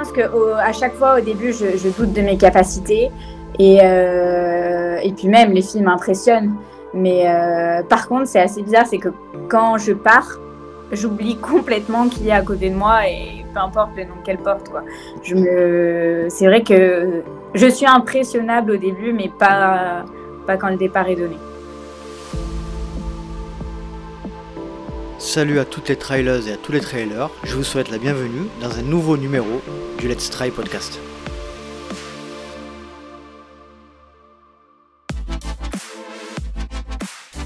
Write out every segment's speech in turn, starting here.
pense que à chaque fois, au début, je, doute de mes capacités. Et, et puis même, les films m'impressionnent. Mais par contre, c'est assez bizarre, c'est que quand je pars, j'oublie complètement qui est à côté de moi et peu importe le nom qu'elle porte. Quoi. Je me... C'est vrai que je suis impressionnable au début, mais pas, pas quand le départ est donné. Salut à toutes les trailers et à tous les trailers, je vous souhaite la bienvenue dans un nouveau numéro du Let's Try Podcast.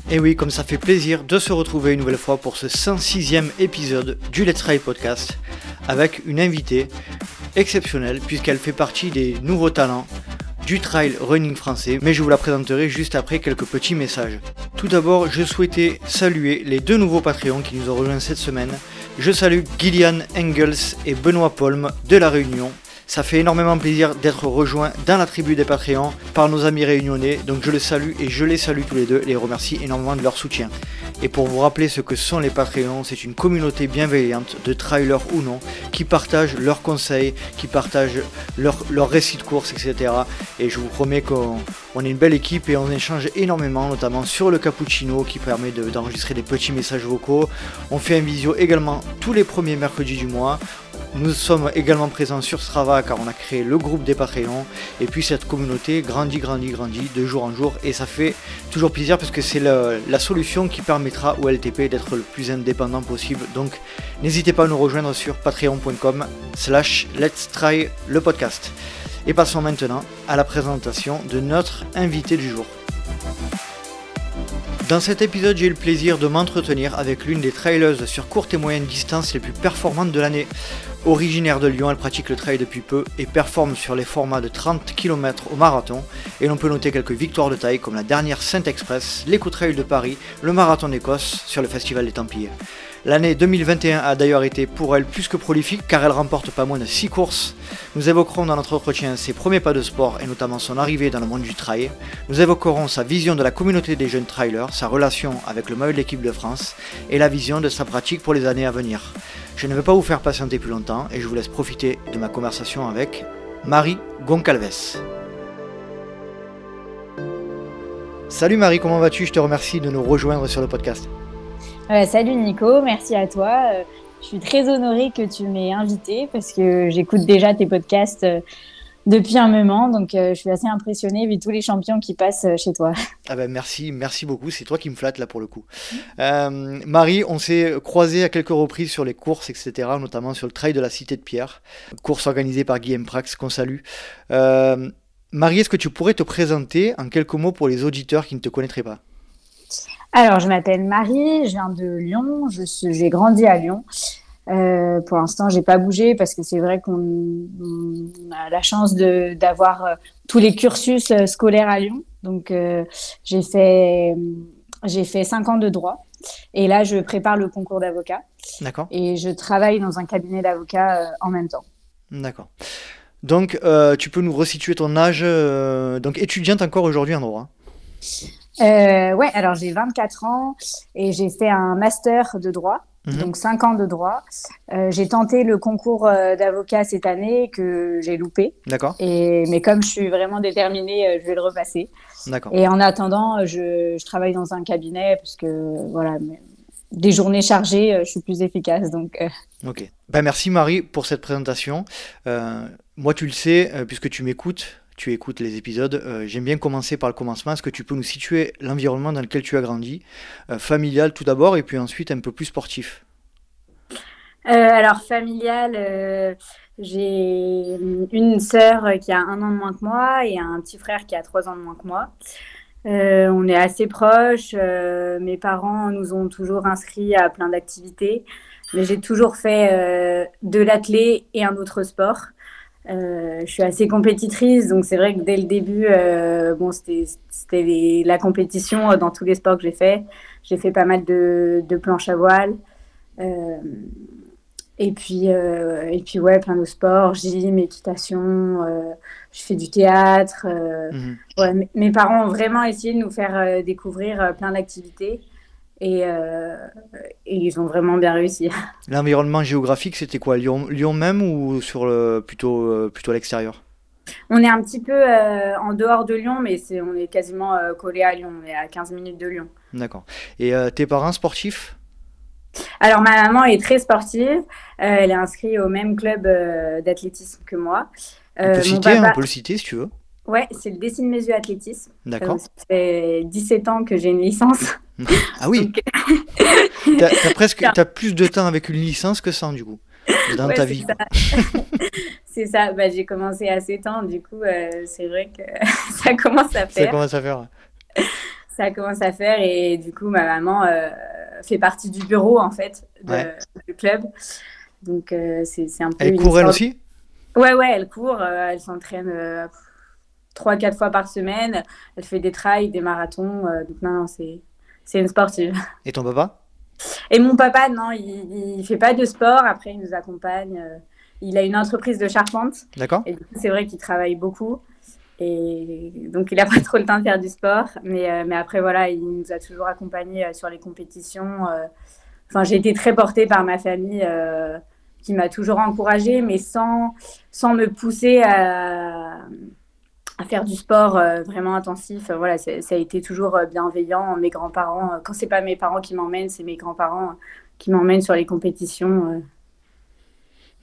Et oui, comme ça fait plaisir de se retrouver une nouvelle fois pour ce 106e épisode du Let's Try Podcast avec une invitée exceptionnelle puisqu'elle fait partie des nouveaux talents du trail running français, mais je vous la présenterai juste après quelques petits messages. Tout d'abord, je souhaitais saluer les deux nouveaux Patreons qui nous ont rejoints cette semaine. Je salue Gillian Engels et Benoît Polm de La Réunion, ça fait énormément plaisir d'être rejoint dans la tribu des Patreons par nos amis réunionnais, donc je les salue et je les salue tous les deux les remercie énormément de leur soutien. Et pour vous rappeler ce que sont les Patreons, c'est une communauté bienveillante de trailers ou non qui partagent leurs conseils, qui partagent leurs récits de course, etc. Et je vous promets qu'on est une belle équipe et on échange énormément, notamment sur le cappuccino qui permet d'enregistrer des petits messages vocaux. On fait un visio également tous les premiers mercredis du mois. Nous sommes également présents sur Strava car on a créé le groupe des Patreons et puis cette communauté grandit, grandit, grandit de jour en jour et ça fait toujours plaisir parce que c'est la, solution qui permettra au LTP d'être le plus indépendant possible. Donc n'hésitez pas à nous rejoindre sur patreon.com slash let's try le podcast. Et passons maintenant à la présentation de notre invité du jour. Dans cet épisode, j'ai eu le plaisir de m'entretenir avec l'une des trailers sur courte et moyenne distance les plus performantes de l'année. Originaire de Lyon, elle pratique le trail depuis peu et performe sur les formats de 30 km au marathon. Et l'on peut noter quelques victoires de taille comme la dernière Saint-Express, l'éco-trail de Paris, le marathon d'Écosse sur le Festival des Templiers. L'année 2021 a d'ailleurs été pour elle plus que prolifique car elle remporte pas moins de 6 courses. Nous évoquerons dans notre entretien ses premiers pas de sport et notamment son arrivée dans le monde du trail. Nous évoquerons sa vision de la communauté des jeunes trailers, sa relation avec le maillot de l'équipe de France et la vision de sa pratique pour les années à venir. Je ne vais pas vous faire patienter plus longtemps et je vous laisse profiter de ma conversation avec Marie Goncalves. Salut Marie, comment vas-tu? Je te remercie de nous rejoindre sur le podcast. Euh, salut Nico, merci à toi. Euh, je suis très honorée que tu m'aies invité parce que j'écoute déjà tes podcasts euh, depuis un moment. Donc, je suis assez impressionnée vu tous les champions qui passent chez toi. Ah ben merci, merci beaucoup. C'est toi qui me flatte là pour le coup. Marie, on s'est croisé à quelques reprises sur les courses, etc., notamment sur le trail de la Cité de Pierre, course organisée par Guillaume Prax, qu'on salue. Marie, est-ce que tu pourrais te présenter en quelques mots pour les auditeurs qui ne te connaîtraient pas? Alors, je m'appelle Marie, je viens de Lyon, j'ai grandi à Lyon. Euh, pour l'instant, j'ai pas bougé parce que c'est vrai qu'on a la chance d'avoir euh, tous les cursus euh, scolaires à Lyon. Donc, j'ai fait j'ai fait cinq ans de droit et là, je prépare le concours d'avocat. D'accord. Et je travaille dans un cabinet d'avocat en même temps. D'accord. Donc, tu peux nous resituer ton âge Donc, étudiante encore aujourd'hui en droit. Ouais, alors j'ai 24 ans et j'ai fait un master de droit. Mhm. donc cinq ans de droit. Euh, j'ai tenté le concours euh, d'avocat cette année que j'ai loupé. D'accord. Et mais comme je suis vraiment déterminée, euh, je vais le repasser. D'accord. Et en attendant, je, je, travaille dans un cabinet parce que voilà, des journées chargées, je suis plus efficace. Donc. Ok. Ben merci Marie pour cette présentation. moi, tu le sais, puisque tu m'écoutes tu écoutes les épisodes, euh, j'aime bien commencer par le commencement. Est-ce que tu peux nous situer l'environnement dans lequel tu as grandi euh, Familial tout d'abord et puis ensuite un peu plus sportif? Euh, Alors, familial, j'ai une sœur qui a un an de moins que moi et un petit frère qui a trois ans de moins que moi. on est assez proches. mes parents nous ont toujours inscrits à plein d'activités. Mais j'ai toujours fait de l'athlé et un autre sport. Euh, je suis assez compétitrice, donc c'est vrai que dès le début, euh, bon, c'était la compétition euh, dans tous les sports que j'ai fait. J'ai fait pas mal de, de planches à voile. Et puis, et puis ouais, plein de sports, gym, équitation. je fais du théâtre. Mhm. ouais, mes parents ont vraiment essayé de nous faire découvrir plein d'activités. Et, ils ont vraiment bien réussi. L'environnement géographique, c'était quoi Lyon, Lyon même ou sur le, plutôt, plutôt à l'extérieur? On est un petit peu en dehors de Lyon, mais on est quasiment collé à Lyon. On est à 15 minutes de Lyon. D'accord. Et tes parents sportifs? Alors, ma maman est très sportive. Euh, elle est inscrite au même club euh, d'athlétisme que moi. on, peut euh, citer, on peut le citer si tu veux. Ouais, c'est le Dessine mes yeux athlétisme. D'accord. ça fait 17 ans que j'ai une licence. Ah oui Tu as, presque as plus de temps avec une licence que sans, du coup, dans ta vie. C'est ça, bah, j'ai commencé à 7 ans, du coup, c'est vrai que ça commence à faire. Ça commence à faire. ça commence à faire, et du coup, ma maman fait partie du bureau en fait du club. Donc euh, c'est un peu. Elle court elle aussi? Ouais, ouais, elle court. Euh, elle s'entraîne euh, trois, quatre fois par semaine. Elle fait des trails, des marathons. donc non, non c'est une sportive. Et ton papa? Et mon papa, non, il, il fait pas de sport. Après, il nous accompagne. il a une entreprise de charpente. D'accord. Et c'est vrai qu'il travaille beaucoup. Et donc, il n'a pas trop le temps de faire du sport. Mais, euh, mais après, voilà, il nous a toujours accompagnés euh, sur les compétitions. Euh. Enfin, j'ai été très portée par ma famille qui m'a toujours encouragée, mais sans, sans me pousser à, à faire du sport vraiment intensif. Voilà, ça a été toujours bienveillant. Mes grands-parents, quand c'est pas mes parents qui m'emmènent, c'est mes grands-parents qui m'emmènent sur les compétitions.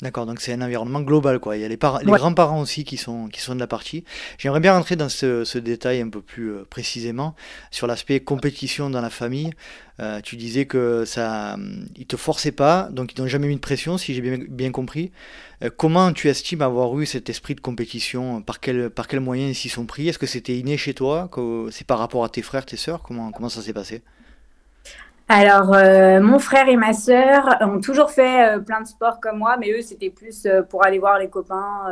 D'accord, donc c'est un environnement global, quoi. Il y a les, les grands-parents aussi qui sont, qui sont de la partie. J'aimerais bien rentrer dans ce, détail un peu plus euh, précisément sur l'aspect compétition dans la famille. Euh, tu disais que ça, ils te forçaient pas, donc ils n'ont jamais mis de pression, si j'ai bien, bien compris. Euh, comment tu estimes avoir eu cet esprit de compétition? Par quel, par quels moyens ils s'y sont pris? Est-ce que c'était inné chez toi? C'est par rapport à tes frères, tes sœurs? Comment, comment ça s'est passé? Alors, euh, mon frère et ma sœur ont toujours fait euh, plein de sports comme moi, mais eux, c'était plus euh, pour aller voir les copains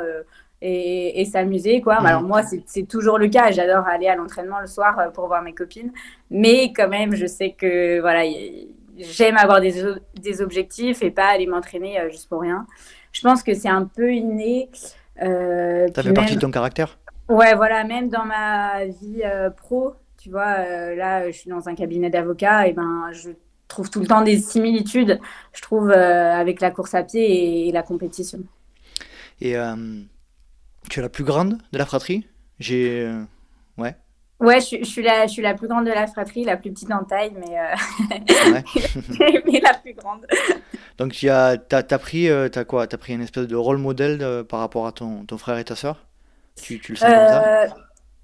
et, s'amuser, quoi. Alors, moi, c'est toujours le cas. J'adore aller à l'entraînement le soir pour voir mes copines. Mais quand même, je sais que, voilà, j'aime avoir des, des, objectifs et pas aller m'entraîner juste pour rien. Je pense que c'est un peu inné. Ça fait partie de ton caractère? Ouais, voilà, même dans ma vie pro, tu vois, euh, là, je suis dans un cabinet d'avocats, et ben, je trouve tout le temps des similitudes, je trouve, euh, avec la course à pied et, la compétition. Et euh, tu es la plus grande de la fratrie? J'ai. ouais. Ouais, je, suis la, je suis la plus grande de la fratrie, la plus petite en taille, mais, mais la plus grande. Donc, tu as, as, pris, as quoi? As pris une espèce de rôle modèle de, par rapport à ton, ton frère et ta soeur tu, tu, le sens comme ça?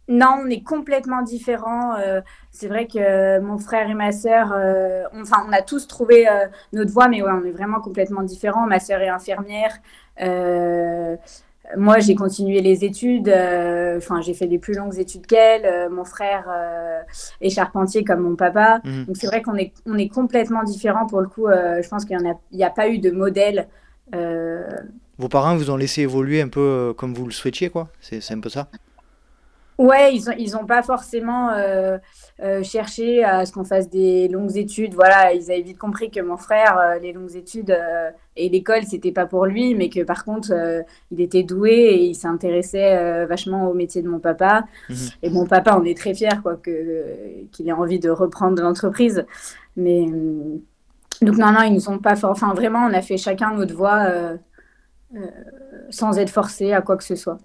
Non, on est complètement différents. Euh, c'est vrai que mon frère et ma sœur, euh, on, enfin, on a tous trouvé euh, notre voie, mais ouais, on est vraiment complètement différents. Ma sœur est infirmière. moi, j'ai continué les études. Enfin, j'ai fait des plus longues études qu'elle. mon frère est charpentier comme mon papa. Mhm. Donc, c'est vrai qu'on est, on est complètement différents. Pour le coup, je pense qu'il n'y a, a pas eu de modèle. Vos parents vous ont laissé évoluer un peu comme vous le souhaitiez, quoi C'est un peu ça Ouais, ils n'ont ils ont pas forcément euh, euh, cherché à ce qu'on fasse des longues études. Voilà, ils avaient vite compris que mon frère, euh, les longues études et l'école, c'était pas pour lui, mais que par contre, il était doué et il s'intéressait vachement au métier de mon papa. Mhm. Et mon papa, on est très fiers quoi, que, qu'il ait envie de reprendre l'entreprise. Mais donc, non, non, ils ne sont pas forts. Enfin, vraiment, on a fait chacun notre voie sans être forcé à quoi que ce soit.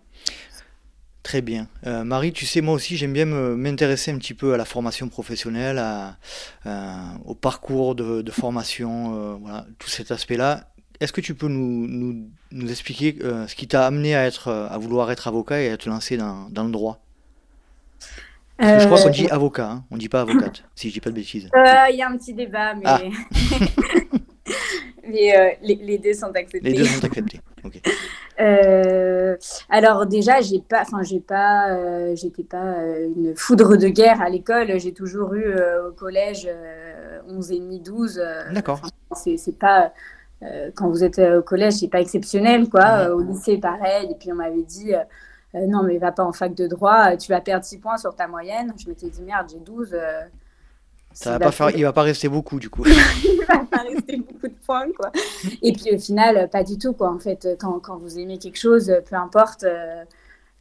Très bien. Euh, Marie, tu sais, moi aussi, j'aime bien m'intéresser un petit peu à la formation professionnelle, à, euh, au parcours de, formation, euh, voilà, tout cet aspect-là. Est-ce que tu peux nous, nous, nous expliquer ce qui t'a amené à, être, à vouloir être avocat et à te lancer dans, dans le droit? Je crois qu'on dit avocat, hein, on ne dit pas avocate, si je dis pas de bêtises. Il y a un petit débat, mais, ah. mais les, les, deux sont acceptés. Les deux sont acceptés, ok. Euh, alors déjà, j'ai pas, enfin j'ai pas, euh, j'étais pas euh, une foudre de guerre à l'école. J'ai toujours eu au collège 11 et demi, 12. D'accord. c'est pas quand vous êtes au collège, c'est pas exceptionnel quoi. Au lycée, pareil. Et puis on m'avait dit. non, mais va pas en fac de droit, tu vas perdre 6 points sur ta moyenne. Je m'étais dit, merde, j'ai 12, ça va pas faire, il va pas rester beaucoup du coup. il va pas rester beaucoup de points quoi. Et puis au final, pas du tout quoi. En fait, quand, quand vous aimez quelque chose, peu importe. Euh,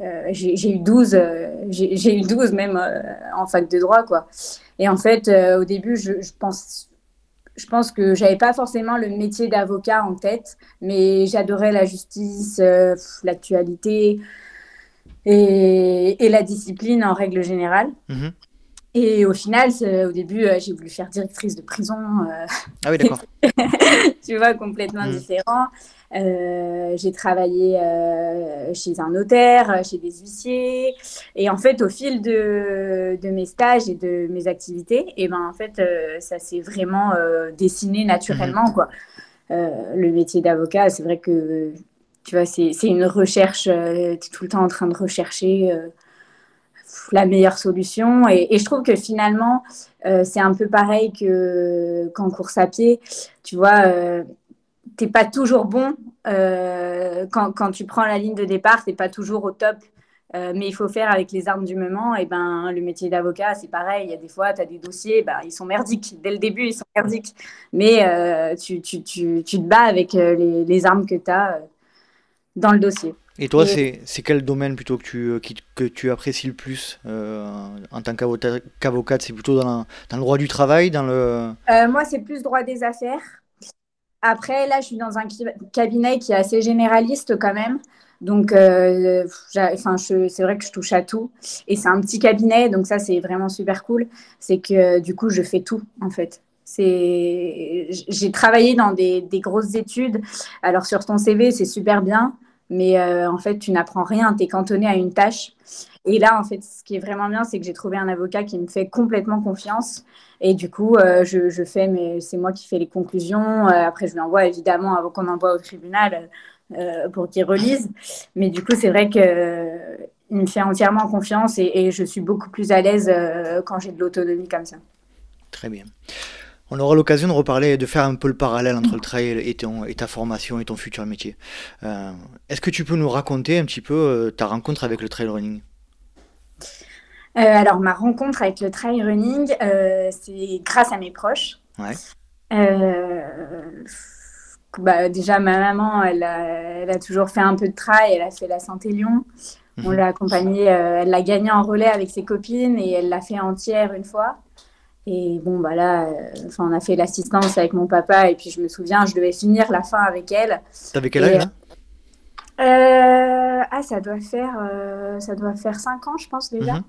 euh, j'ai eu 12, euh, j'ai eu 12 même en fac de droit quoi. Et en fait, au début, je, je, pense, je pense que j'avais pas forcément le métier d'avocat en tête, mais j'adorais la justice, l'actualité et, et, la discipline en règle générale. Mhm. Et au final, au début, j'ai voulu faire directrice de prison. ah oui, d'accord. tu vois, complètement mhm. différent. Euh, j'ai travaillé euh, chez un notaire, chez des huissiers. Et en fait, au fil de, de mes stages et de mes activités, et eh ben, en fait, euh, ça s'est vraiment dessiné naturellement. Mhm. Quoi. le métier d'avocat, c'est vrai que tu vois, c'est une recherche, tu es tout le temps en train de rechercher la meilleure solution. Et, je trouve que finalement, c'est un peu pareil qu'en course à pied. Tu vois, t'es pas toujours bon euh, quand, quand, tu prends la ligne de départ, t'es pas toujours au top. Euh, mais il faut faire avec les armes du moment. Et ben, le métier d'avocat, c'est pareil. Il y a des fois, tu as des dossiers, ben, ils sont merdiques. Dès le début, ils sont merdiques. Mais euh, tu, tu, tu, tu, te bats avec les, les armes que tu as dans le dossier. Et toi, c'est quel domaine plutôt que tu, que tu apprécies le plus en tant qu'avocate C'est plutôt dans, dans, le droit du travail dans le... Moi, c'est plus droit des affaires. Après, là, je suis dans un cabinet qui est assez généraliste quand même. Donc, euh, c'est vrai que je touche à tout. Et c'est un petit cabinet, donc ça, c'est vraiment super cool. C'est que du coup, je fais tout, en fait. J'ai travaillé dans des, grosses études. Alors, sur ton CV, c'est super bien, mais euh, en fait, tu n'apprends rien. Tu es cantonné à une tâche. Et là, en fait, ce qui est vraiment bien, c'est que j'ai trouvé un avocat qui me fait complètement confiance et du coup, euh, je, je, fais, mais c'est moi qui fais les conclusions. Euh, après, je lui envoie évidemment avant qu'on envoie au tribunal pour qu'il relise. Mais du coup, c'est vrai qu'il me fait entièrement confiance et, je suis beaucoup plus à l'aise quand j'ai de l'autonomie comme ça. Très bien. On aura l'occasion de reparler, de faire un peu le parallèle entre le trail et, ton, et ta formation et ton futur métier. Est-ce que tu peux nous raconter un petit peu ta rencontre avec le trail running? Euh, alors, ma rencontre avec le trail running, euh, c'est grâce à mes proches. Ouais. Euh, bah, déjà, ma maman, elle a, elle a, toujours fait un peu de trail. Elle a fait la Santé Lyon. On mhm. l'a accompagnée, elle l'a gagnée en relais avec ses copines et elle l'a fait entière une fois. Et bon, bah là, enfin, on a fait l'assistance avec mon papa et puis je me souviens, je devais finir la fin avec elle. T'avais quel âge là ah, ça doit faire, ça doit faire 5 ans, je pense déjà. Mhm.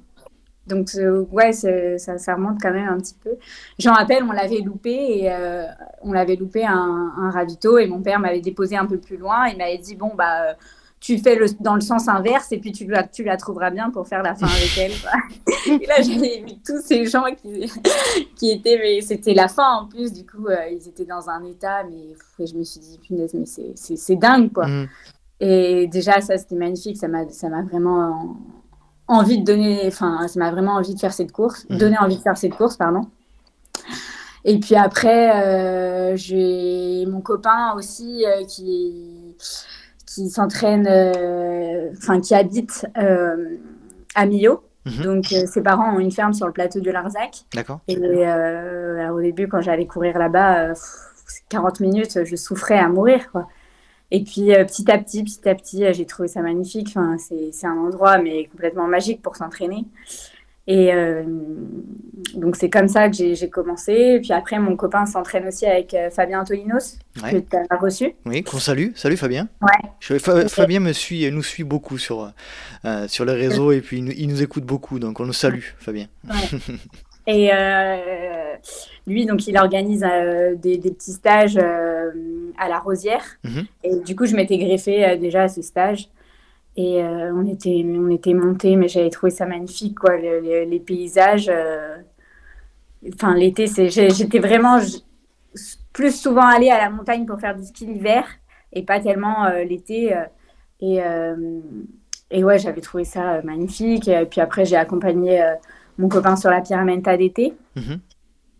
Donc, euh, ouais, ça, ça, remonte quand même un petit peu. J'en rappelle, on l'avait loupé et euh, on l'avait loupé un, un, ravito et mon père m'avait déposé un peu plus loin. Il m'avait dit Bon, bah, tu fais le, dans le sens inverse et puis tu, la, tu la trouveras bien pour faire la fin avec elle. et là, j'avais vu tous ces gens qui, qui étaient, mais c'était la fin en plus. Du coup, euh, ils étaient dans un état, mais je me suis dit Punaise, mais c'est dingue, quoi. Mm. Et déjà, ça, c'était magnifique. Ça m'a vraiment envie de donner, enfin, ça m'a vraiment envie de faire cette course, mhm. donner envie de faire cette course, pardon. Et puis après, euh, j'ai mon copain aussi euh, qui, qui s'entraîne, euh, enfin, qui habite à Millau. Mhm. Donc, ses parents ont une ferme sur le plateau de Larzac. D'accord. Et au début, quand j'allais courir là-bas, 40 minutes, je souffrais à mourir, quoi. Et puis euh, petit à petit, petit à petit, euh, j'ai trouvé ça magnifique. Enfin, c'est un endroit mais complètement magique pour s'entraîner. Et euh, donc c'est comme ça que j'ai commencé. Et puis après, mon copain s'entraîne aussi avec Fabien Tolinos, que tu as reçu. Oui, qu'on salue. Salut Fabien. Ouais. Fabien me suit, nous suit beaucoup sur, sur les réseaux et puis il, il, nous écoute beaucoup. Donc on nous salue, Fabien. Ouais. Et euh, lui, donc, il organise euh, des, petits stages euh, à la Rosière. Mhm. Et du coup, je m'étais greffée déjà à ces stages. Et on était, on était montés, mais j'avais trouvé ça magnifique, quoi, les, paysages. Enfin, l'été, j'étais vraiment plus souvent allée à la montagne pour faire du ski l'hiver et pas tellement l'été. et, et ouais, j'avais trouvé ça magnifique. Et puis après, j'ai accompagné mon copain sur la Pyramenta d'été. Mhm.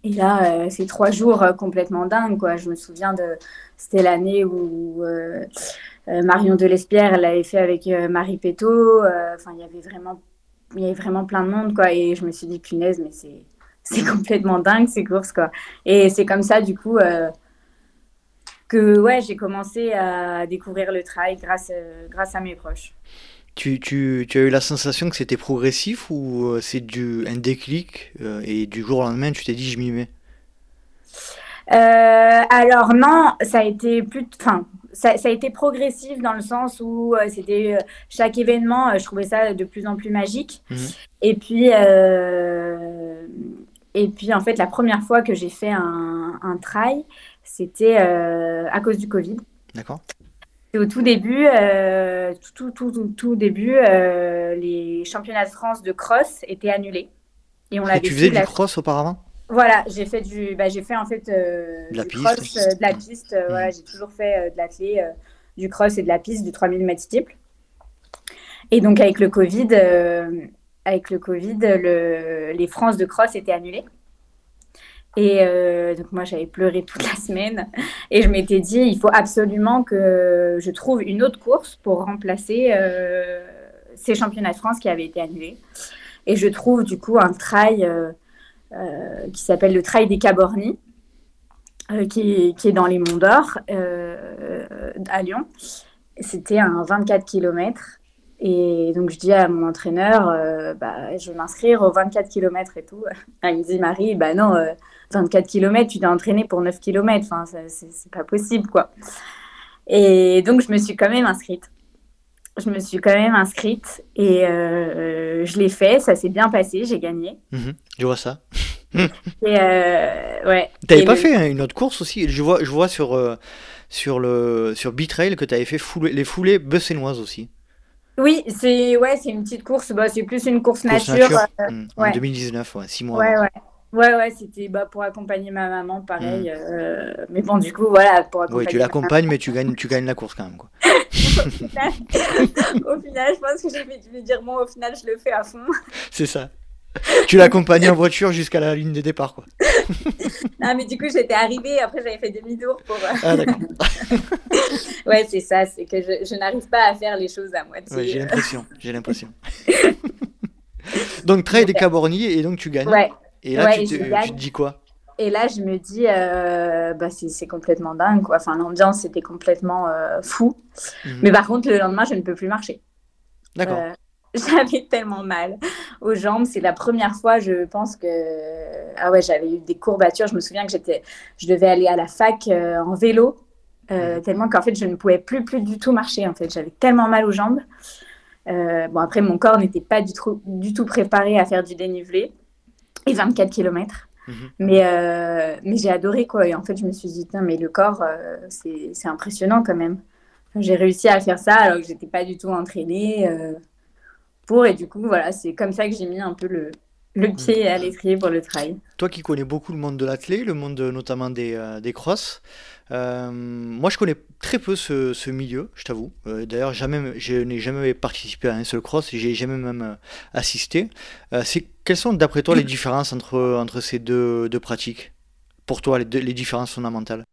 Et là, euh, c'est trois jours euh, complètement dingues, quoi. Je me souviens de... C'était l'année où euh, Marion Delespierre, elle l'avait fait avec Marie Péto. Enfin, il y avait vraiment... Il y avait vraiment plein de monde, quoi. Et je me suis dit, punaise, mais c'est... C'est complètement dingue ces courses, quoi. Et c'est comme ça, du coup, que ouais, j'ai commencé à découvrir le trail grâce, grâce à mes proches. Tu, tu, tu, as eu la sensation que c'était progressif ou euh, c'est du, un déclic euh, et du jour au lendemain tu t'es dit je m'y mets? Alors non, ça a été plus, enfin, ça, a été progressif dans le sens où c'était chaque événement, je trouvais ça de plus en plus magique. Mhm. Et puis, et puis en fait, la première fois que j'ai fait un, un trail, c'était à cause du Covid. D'accord. Au tout début, euh, tout, tout, tout, tout, début, euh, les championnats de France de cross étaient annulés. Et, on Et tu faisais du cross auparavant? Voilà, j'ai fait du, bah, j'ai fait en fait euh, de la du piste, cross, de la piste. Voilà, mmh. j'ai toujours fait de la clé, du cross et de la piste, du 3000 mètres steeple. Et donc avec le Covid, avec le Covid, le, les France de cross étaient annulées. Et euh, donc moi, j'avais pleuré toute la semaine et je m'étais dit, il faut absolument que je trouve une autre course pour remplacer euh, ces championnats de France qui avaient été annulés. Et je trouve du coup un trail euh, qui s'appelle le Trail des Cabornis, qui, qui, est dans les Monts d'Or à Lyon. C'était un 24 km. Et donc, je dis à mon entraîneur, bah, je vais m'inscrire aux 24 km et tout. il me dit, Marie, bah non, 24 km, tu t'es entraîné pour 9 km. Enfin, c'est pas possible, quoi. Et donc, je me suis quand même inscrite. Je me suis quand même inscrite et euh, je l'ai fait. Ça s'est bien passé. J'ai gagné. Mhm, je vois ça. et euh, ouais. T'avais pas fait une autre course aussi? Je vois, je vois sur, euh, sur, le, sur B-Trail que tu avais fait les foulées bessénoises aussi. Oui, c'est ouais, une petite course. Bah, c'est plus une course, nature. Hmm, en 2019, ouais, 6 mois. Ouais, ouais. Ouais, ouais, c'était bah, pour accompagner ma maman, pareil. Mm. Euh, mais bon, du coup, voilà, pour accompagner. Oui, tu l'accompagnes, mais tu gagnes, tu gagnes la course quand même, quoi. au, final, je pense que je vais dire, bon, au final, je le fais à fond. C'est ça. Tu l'accompagnes en voiture jusqu'à la ligne de départ, quoi. non, mais du coup, j'étais arrivée, après, j'avais fait demi-tour pour. Euh, ah, d'accord. ouais, c'est ça, c'est que je, je n'arrive pas à faire les choses à moitié. Ouais, j'ai l'impression, j'ai l'impression. donc, trail des Caborniers, et donc tu gagnes. Ouais. Et là, tu, te, dis quoi? Et là, je me dis, euh, bah, c'est complètement dingue. Quoi. Enfin, l'ambiance était complètement euh, fou. Mhm. Mais par contre, le lendemain, je ne peux plus marcher. D'accord. Euh, j'avais tellement mal aux jambes. C'est la première fois, je pense que ah ouais, j'avais eu des courbatures. Je me souviens que j'étais, je devais aller à la fac en vélo, mhm. tellement qu'en fait, je ne pouvais plus, plus du tout marcher. En fait, j'avais tellement mal aux jambes. bon, après, mon corps n'était pas du tout, du tout préparé à faire du dénivelé et 24 km. Mhm. Mais, euh, mais j'ai adoré quoi. Et en fait, je me suis dit, mais le corps, euh, c'est impressionnant quand même. J'ai réussi à faire ça alors que j'étais pas du tout entraînée euh, pour. Et du coup, voilà, c'est comme ça que j'ai mis un peu le, le mhm. pied à l'étrier pour le trail. Toi qui connais beaucoup le monde de l'athlé, le monde notamment des, des crosses, euh, moi, je connais très peu ce, milieu, je t'avoue. Euh, d'ailleurs, jamais, je n'ai jamais participé à un seul cross, j'ai jamais même euh, assisté. quelles sont, d'après toi, les différences entre, entre ces deux, deux pratiques? Pour toi, les, les différences fondamentales?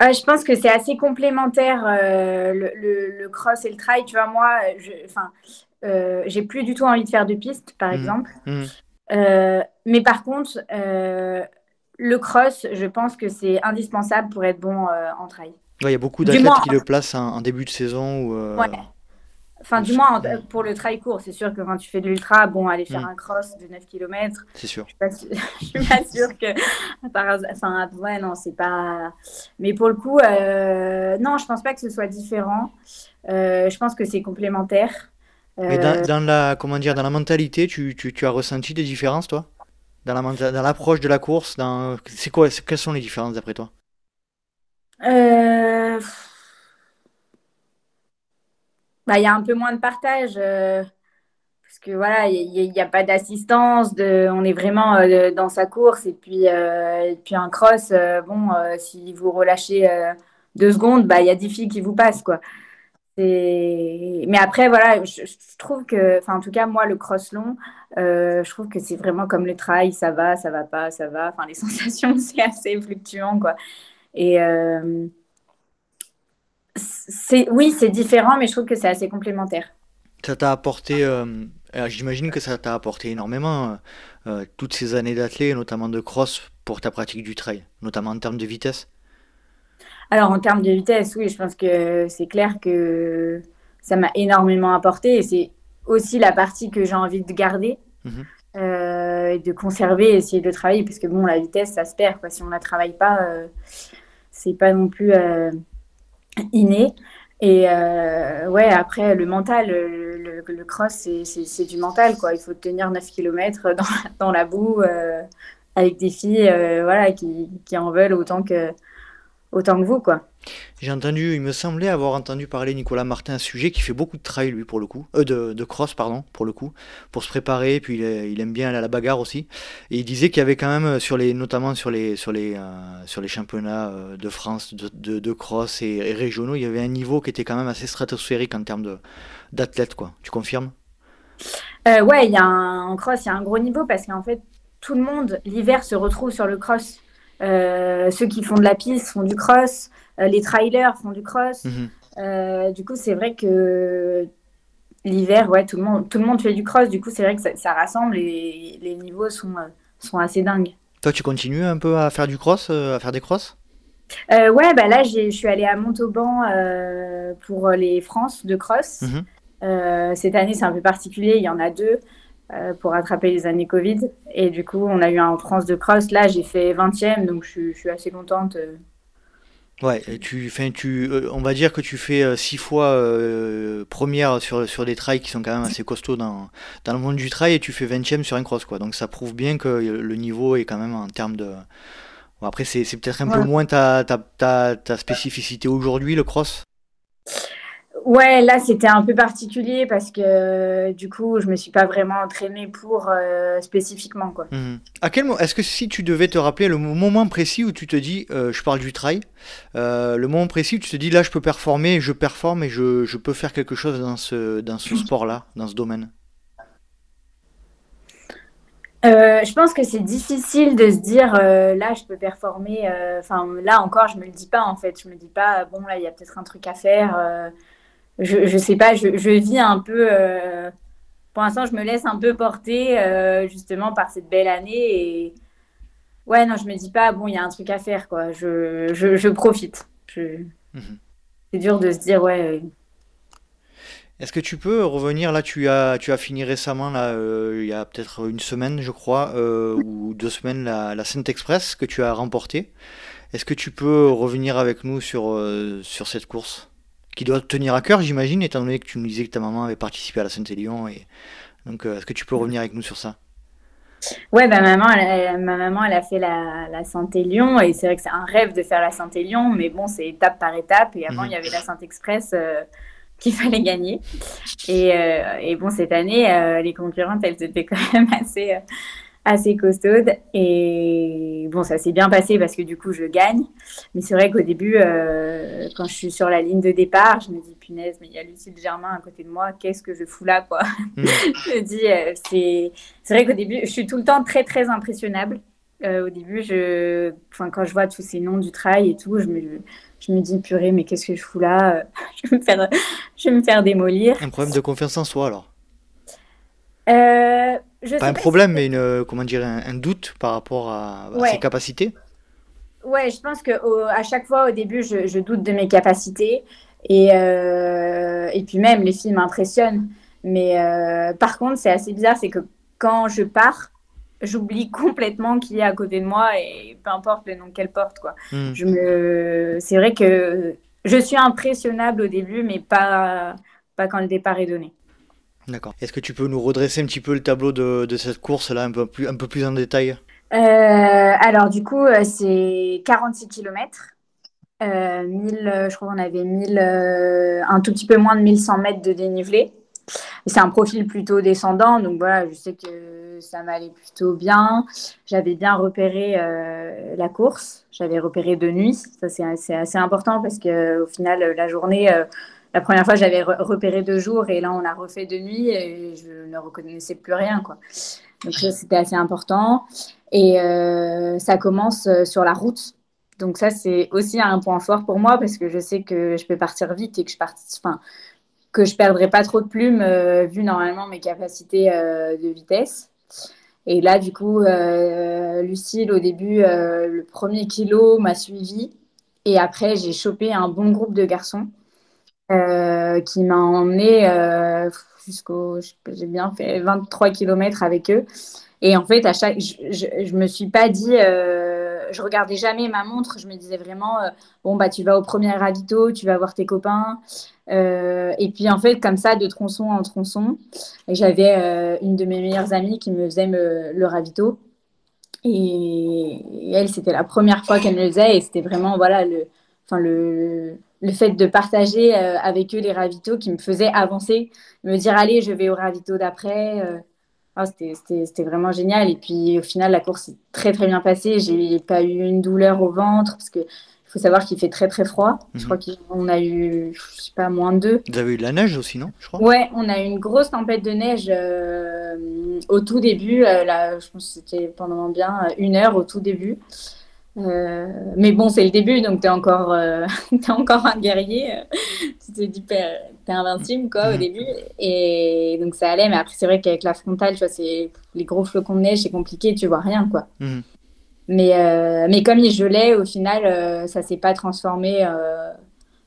Je pense que c'est assez complémentaire le, le, cross et le trail. Tu vois, moi, enfin, j'ai plus du tout envie de faire de piste, par mmh. exemple. Mmh. mais par contre, le cross, je pense que c'est indispensable pour être bon euh, en trail. Il y a beaucoup d'athlètes qui le placent en, début de saison. Ou, euh, Enfin, du moins pour le trail court, c'est sûr que quand tu fais de l'ultra, bon, aller faire mm. un cross de 9 km. C'est sûr. Je suis, suis pas sûre que. Enfin, ouais, non, c'est pas. Mais pour le coup, euh, non, je pense pas que ce soit différent. je pense que c'est complémentaire. Mais dans, la, comment dire, dans la mentalité, tu, tu, tu as ressenti des différences, toi? Dans l'approche de la course. C'est quoi, quelles sont les différences d'après toi? Euh, bah, Il y a un peu moins de partage. Euh, parce que voilà, il n'y a, pas d'assistance. On est vraiment euh, dans sa course. Et puis, et puis un cross, bon, si vous relâchez deux secondes, bah, il y a 10 filles qui vous passent. Quoi. Mais après, voilà, je, trouve que, enfin, en tout cas, moi, le cross long, euh, je trouve que c'est vraiment comme le trail, ça va, ça va pas, ça va. Enfin, les sensations, c'est assez fluctuant, quoi. Et euh, c'est, oui, c'est différent, mais je trouve que c'est assez complémentaire. Ça t'a apporté, euh, j'imagine que ça t'a apporté énormément toutes ces années d'athlète, notamment de cross, pour ta pratique du trail, notamment en termes de vitesse. Alors, en termes de vitesse, oui, je pense que c'est clair que ça m'a énormément apporté et c'est aussi la partie que j'ai envie de garder. Mhm. et de conserver, essayer de travailler, parce que bon, la vitesse, ça se perd. Quoi. Si on ne la travaille pas, c'est pas non plus inné. Et ouais, après, le mental, le, le, cross, c'est du mental, quoi. Il faut tenir 9 km dans, dans la boue avec des filles voilà, qui, qui, en veulent autant que, autant que vous, quoi. J'ai entendu, il me semblait avoir entendu parler Nicolas Martin, un sujet qui fait beaucoup de trail lui pour le coup, euh, de, de, cross pardon pour le coup, pour se préparer, puis il, aime bien aller à la bagarre aussi. Et il disait qu'il y avait quand même sur les, notamment sur les sur les euh, sur les championnats euh, de France de, de, cross et, régionaux, il y avait un niveau qui était quand même assez stratosphérique en termes d'athlètes quoi. Tu confirmes? Ouais, il y a un, en cross il y a un gros niveau parce qu'en fait tout le monde l'hiver se retrouve sur le cross. Euh, ceux qui font de la piste font du cross, euh, les trailers font du cross. Mhm. Euh, du coup, c'est vrai que l'hiver, ouais, tout le monde, tout le monde fait du cross. Du coup, c'est vrai que ça, rassemble et les niveaux sont, sont assez dingues. Toi, tu continues un peu à faire du cross, à faire des crosses? Ouais, bah là, je suis allée à Montauban pour les France de cross. Mhm. cette année, c'est un peu particulier. Il y en a deux. Euh, pour rattraper les années Covid. Et du coup, on a eu un France de cross. Là, j'ai fait 20e, donc je, suis assez contente. Euh. Ouais, tu, tu, euh, on va dire que tu fais six fois première sur, sur des trails qui sont quand même assez costauds dans, dans le monde du trail et tu fais 20e sur un cross. Quoi. Donc ça prouve bien que le niveau est quand même en termes de. Bon, après, c'est peut-être un peu moins ta, ta, ta, ta spécificité aujourd'hui, le cross? Ouais, là c'était un peu particulier parce que du coup je me suis pas vraiment entraînée pour euh, spécifiquement quoi. Mhm. À quel moment Est-ce que si tu devais te rappeler le moment précis où tu te dis, euh, je parle du trail, euh, le moment précis où tu te dis là je peux performer, je performe et je, je peux faire quelque chose dans ce dans ce sport-là, dans ce domaine? je pense que c'est difficile de se dire là je peux performer. Enfin là encore je me le dis pas en fait. Je me dis pas bon là il y a peut-être un truc à faire je, je sais pas, je, je vis un peu. Euh, pour l'instant, je me laisse un peu porter euh, justement par cette belle année. Et ouais, non, je me dis pas, bon, il y a un truc à faire, quoi. Je, je, je profite. Mhm. C'est dur de se dire, ouais. Est-ce que tu peux revenir là Tu as, tu as fini récemment, là, euh, il y a peut-être une semaine, je crois, ou deux semaines, la, la Sainte Express que tu as remportée. Est-ce que tu peux revenir avec nous sur, sur cette course? Qui doit te tenir à cœur, j'imagine, étant donné que tu nous disais que ta maman avait participé à la Saint-Élion. Et... Donc, euh, est-ce que tu peux revenir avec nous sur ça? Ouais, bah, maman, ma maman, elle a fait la, la Saint-Élion et c'est vrai que c'est un rêve de faire la Saint-Élion, mais bon, c'est étape par étape. Et avant, mhm. il y avait la Saint-Express euh, qu'il fallait gagner. Et, euh, et, bon, cette année, les concurrentes, elles étaient quand même assez assez costaude. Et bon, ça s'est bien passé parce que du coup, je gagne. Mais c'est vrai qu'au début, euh, quand je suis sur la ligne de départ, je me dis, punaise, mais il y a Lucille Germain à côté de moi, qu'est-ce que je fous là, quoi? Mm. Je me dis, euh, c'est... c'est vrai qu'au début, je suis tout le temps très, très impressionnable. Euh, au début, je... enfin, quand je vois tous ces noms du trail et tout, je me, je me dis, purée, mais qu'est-ce que je fous là? Je, vais me faire... je vais me faire démolir. Un problème de confiance en soi, alors euh, pas un problème, mais une, comment dire, un, doute par rapport à, ses capacités Ouais, je pense que à chaque fois, au début, je, doute de mes capacités. Et, euh, et puis même, les films m'impressionnent. Mais euh, par contre, c'est assez bizarre, c'est que quand je pars, j'oublie complètement qui est à côté de moi et peu importe le nom qu'elle porte. Quoi. Hmm. Je me... C'est vrai que je suis impressionnable au début, mais pas, pas quand le départ est donné. D'accord. Est-ce que tu peux nous redresser un petit peu le tableau de, cette course-là, un peu plus, un peu plus en détail? Euh, Alors, du coup, euh, c'est 46 km. Euh, 1000, je crois qu'on avait 1000, euh, un tout petit peu moins de 1100 mètres de dénivelé. C'est un profil plutôt descendant, donc voilà, je sais que ça m'allait plutôt bien. J'avais bien repéré la course, j'avais repéré de nuit. Ça, c'est assez important parce qu'au final, la journée, la première fois, j'avais repéré deux jours et là, on a refait de nuit et je ne reconnaissais plus rien. Quoi. Donc, c'était assez important. Et euh, ça commence euh, sur la route. Donc, ça, c'est aussi un point fort pour moi parce que je sais que je peux partir vite et que je je perdrai pas trop de plumes euh, vu normalement mes capacités de vitesse. Et là, du coup, Lucille, au début, le premier kilo m'a suivi. Et après, j'ai chopé un bon groupe de garçons. Qui m'a emmené jusqu'au. J'ai bien fait 23 km avec eux. Et en fait, à chaque, je, je, me suis pas dit, euh, je regardais jamais ma montre. Je me disais vraiment, euh, bon bah tu vas au premier ravito, tu vas voir tes copains. Euh, et puis en fait, comme ça, de tronçon en tronçon, j'avais euh, une de mes meilleures amies qui me faisait le ravito. Et, elle, c'était la première fois qu'elle me le faisait, et c'était vraiment voilà le, enfin le, le fait de partager avec eux les ravitaux qui me faisait avancer, me dire allez, je vais au ravito d'après. Ah, c'était vraiment génial. Et puis au final, la course est très très bien passée. J'ai pas eu une douleur au ventre parce que il faut savoir qu'il fait très très froid. Je mhm. crois qu'on a eu, je sais pas, moins de deux. Vous avez eu de la neige aussi, non je crois? Ouais, on a eu une grosse tempête de neige euh, au tout début. Euh, là, je pense que c'était pendant bien une heure au tout début. Euh, mais bon, c'est le début, donc tu es, encore, euh, es encore un guerrier. tu te dis, t'es invincible quoi, au mhm. début. Et donc ça allait, mais après, c'est vrai qu'avec la frontale, tu vois, les gros flocons de neige, c'est compliqué, tu vois rien. quoi. Mhm. Mais, euh, mais comme il gelait, au final, ça s'est pas transformé,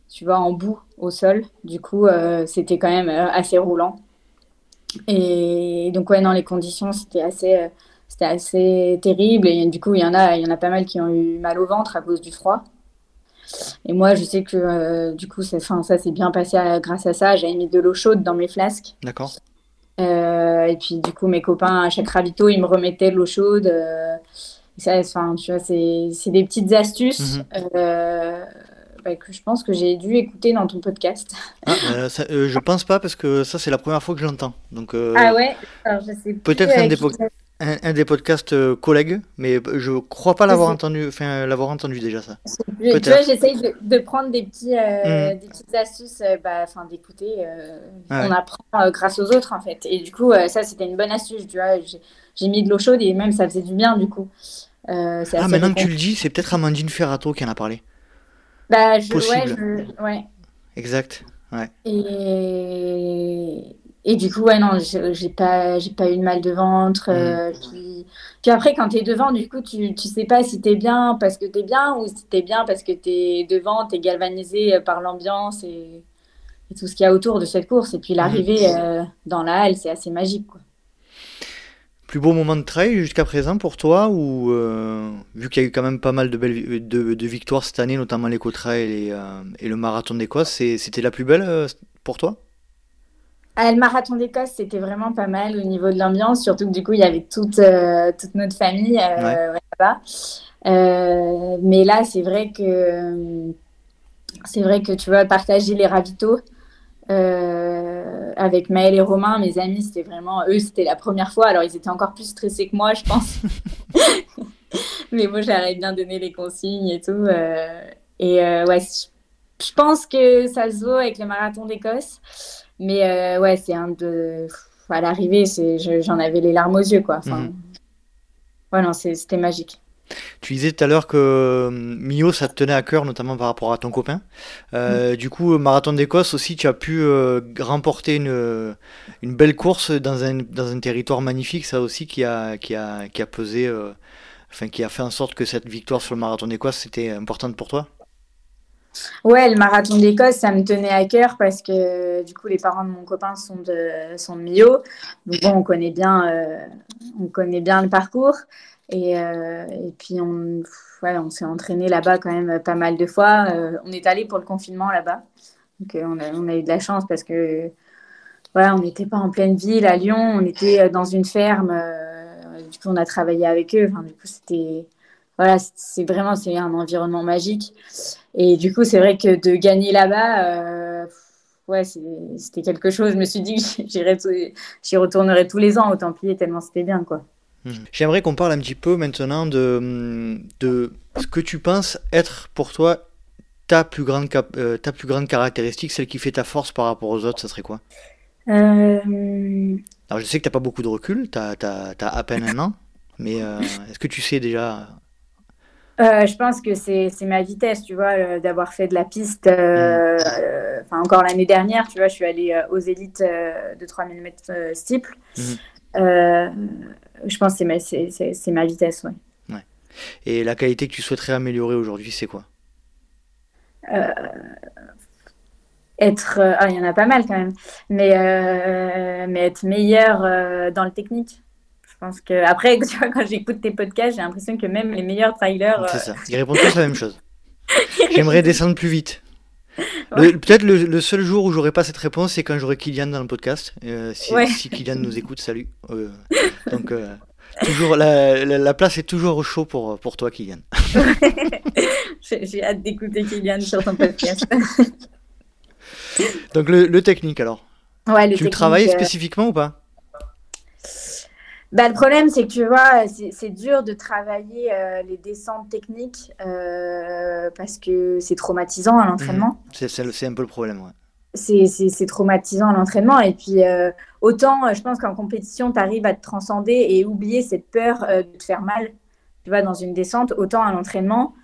tu vois, en boue au sol. Du coup, c'était quand même assez roulant. Et donc, ouais, dans les conditions, c'était assez c'était assez terrible. Et du coup, il y, en a, il y en a pas mal qui ont eu mal au ventre à cause du froid. Et moi, je sais que euh, du coup, ça, ça s'est bien passé grâce à ça. J'avais mis de l'eau chaude dans mes flasques. D'accord. Euh, et puis, du coup, mes copains, à chaque ravito, ils me remettaient de l'eau chaude. Euh, ça, tu vois, c'est des petites astuces. Mhm. Bah, que je pense que j'ai dû écouter dans ton podcast. Ah, je pense pas parce que ça c'est la première fois que je l'entends. Donc ah ouais, peut-être un des, un, des podcasts euh, collègues, mais je crois pas l'avoir entendu, enfin l'avoir entendu déjà ça. Tu vois, j'essaye de, prendre des petits, euh, mm. des petites astuces, euh, bah, enfin d'écouter. On apprend grâce aux autres en fait. Et du coup, ça c'était une bonne astuce. Tu vois, j'ai mis de l'eau chaude et même ça faisait du bien du coup. ah maintenant que tu le dis, c'est peut-être Amandine Ferrato qui en a parlé. Bah je, ouais, ouais. Exact. Ouais. Et et du coup, ouais, non, j'ai pas, j'ai pas eu de mal de ventre. Euh, puis, puis, après, quand tu es devant, du coup, tu, tu sais pas si tu es bien parce que tu es bien ou si tu es bien parce que tu es devant, tu es galvanisé euh, par l'ambiance et, tout ce qu'il y a autour de cette course. Et puis l'arrivée euh, dans la halle, c'est assez magique. Quoi. Plus beau moment de trail jusqu'à présent pour toi ou vu qu'il y a eu quand même pas mal de, belles, de, de victoires cette année, notamment l'éco-trail et, et, le marathon d'Écosse, c'était la plus belle pour toi? Ah, le marathon d'Écosse, c'était vraiment pas mal au niveau de l'ambiance, surtout que du coup, il y avait toute, euh, toute notre famille euh, là-bas. Euh, mais là, c'est vrai que c'est vrai que tu vois, partager les ravitaux avec Maël et Romain, mes amis, c'était vraiment eux, c'était la première fois. Alors, ils étaient encore plus stressés que moi, je pense. mais moi, j'aurais bien donné les consignes et tout. et ouais, je pense que ça se vaut avec le marathon d'Écosse. Mais euh, ouais, c'est un de. À l'arrivée, j'en avais les larmes aux yeux, quoi. Enfin, mhm. Ouais, non, c'était magique. Tu disais tout à l'heure que euh, Mio, ça te tenait à cœur, notamment par rapport à ton copain. Euh, mhm. Du coup, Marathon d'Écosse aussi, tu as pu remporter une, une belle course dans un, dans un territoire magnifique, ça aussi, qui a, qui a, qui a pesé, enfin, qui a fait en sorte que cette victoire sur le Marathon d'Écosse, c'était importante pour toi? Ouais, le marathon d'Écosse, ça me tenait à cœur parce que du coup, les parents de mon copain sont de, sont de Millau. Donc bon, on connaît bien, euh, on connaît bien le parcours. Et, euh, et puis, on, ouais, on s'est entraîné là-bas quand même pas mal de fois. Euh, on est allé pour le confinement là-bas. Donc, on a, eu de la chance parce que voilà, on n'était pas en pleine ville à Lyon. On était dans une ferme. du coup, on a travaillé avec eux. Du coup, c'était voilà, c'est vraiment c'est un environnement magique. Et du coup, c'est vrai que de gagner là-bas, euh, ouais, c'était quelque chose. Je me suis dit que j'y retournerai tous les ans au Templier tellement c'était bien, quoi. Hmm. J'aimerais qu'on parle un petit peu maintenant de, de ce que tu penses être pour toi ta plus grande, euh, ta plus grande caractéristique, celle qui fait ta force par rapport aux autres, ça serait quoi? Euh... Alors je sais que tu n'as pas beaucoup de recul, tu as, as, à peine un an, mais euh, est-ce que tu sais déjà euh, je pense que c'est ma vitesse, tu vois, euh, d'avoir fait de la piste. Euh, mm. Enfin, encore l'année dernière, tu vois, je suis allée aux élites de 3000 mètres steeple. Mm. je pense que c'est ma, ma, vitesse, ouais. ouais. Et la qualité que tu souhaiterais améliorer aujourd'hui, c'est quoi? Être, ah, il y en a pas mal quand même, mais, mais être meilleur dans le technique. Je pense que après, tu vois, quand j'écoute tes podcasts, j'ai l'impression que même les meilleurs trailers. C'est ça. Ils répondent tous la même chose. J'aimerais descendre plus vite. Peut-être le, seul jour où j'aurai pas cette réponse, c'est quand j'aurai Kylian dans le podcast. Euh, si, Kylian nous écoute, salut. Euh, donc, euh, toujours, la, place est toujours au chaud pour, pour toi, Kylian. J'ai hâte d'écouter Kylian sur ton podcast. donc, le, technique alors. Ouais, tu travailles spécifiquement ou pas? Bah, le problème, c'est que tu vois, c'est dur de travailler euh, les descentes techniques euh, parce que c'est traumatisant à l'entraînement. Mmh. C'est un peu le problème, ouais. C'est traumatisant à l'entraînement. Et puis, euh, autant, je pense qu'en compétition, tu arrives à te transcender et oublier cette peur de te faire mal, tu vois, dans une descente, autant à l'entraînement,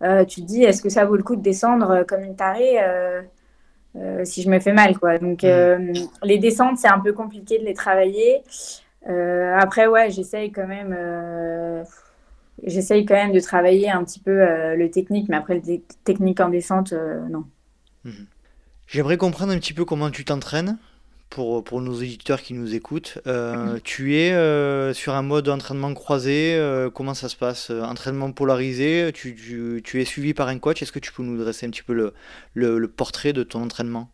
tu te dis, est-ce que ça vaut le coup de descendre comme une tarée si je me fais mal, quoi. Donc, mmh. les descentes, c'est un peu compliqué de les travailler. Euh, après, ouais, j'essaye quand même. Euh, j'essaye quand même de travailler un petit peu euh, le technique, mais après le technique en descente, non. Mhm. J'aimerais comprendre un petit peu comment tu t'entraînes pour, pour nos éditeurs qui nous écoutent. Mhm. Tu es sur un mode d'entraînement croisé, comment ça se passe? Entraînement polarisé, tu, tu, tu, es suivi par un coach, est-ce que tu peux nous dresser un petit peu le, le, le portrait de ton entraînement?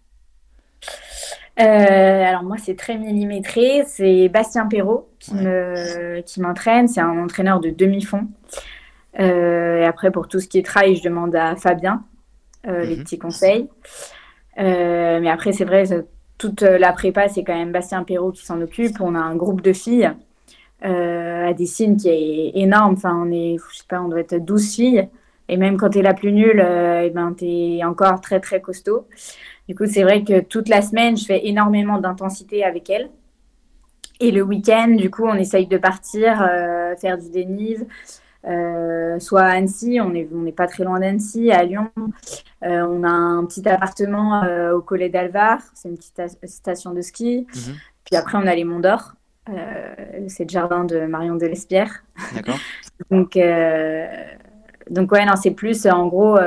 Alors moi, c'est très millimétré. C'est Bastien Perrault qui me qui m'entraîne. C'est un entraîneur de demi-fond. Euh, et après, pour tout ce qui est trail, je demande à Fabien euh, les mhm. petits conseils. mais après, c'est vrai, toute la prépa, c'est quand même Bastien Perrault qui s'en occupe. On a un groupe de filles à des signes qui est énorme. Enfin, on est, je sais pas, on doit être 12 filles. Et même quand tu es la plus nulle, et eh ben, tu es encore très, très costaud. Du coup, c'est vrai que toute la semaine, je fais énormément d'intensité avec elle. Et le week-end, du coup, on essaye de partir, euh, faire du dénive, euh, soit à Annecy, on n'est on pas très loin d'Annecy, à Lyon. Euh, on a un petit appartement au Collet d'Alvar, c'est une petite station de ski. Mhm. Puis après, on a les Monts d'Or, c'est le jardin de Marion de Lespierre. D'accord. donc, donc, ouais, non, c'est plus en gros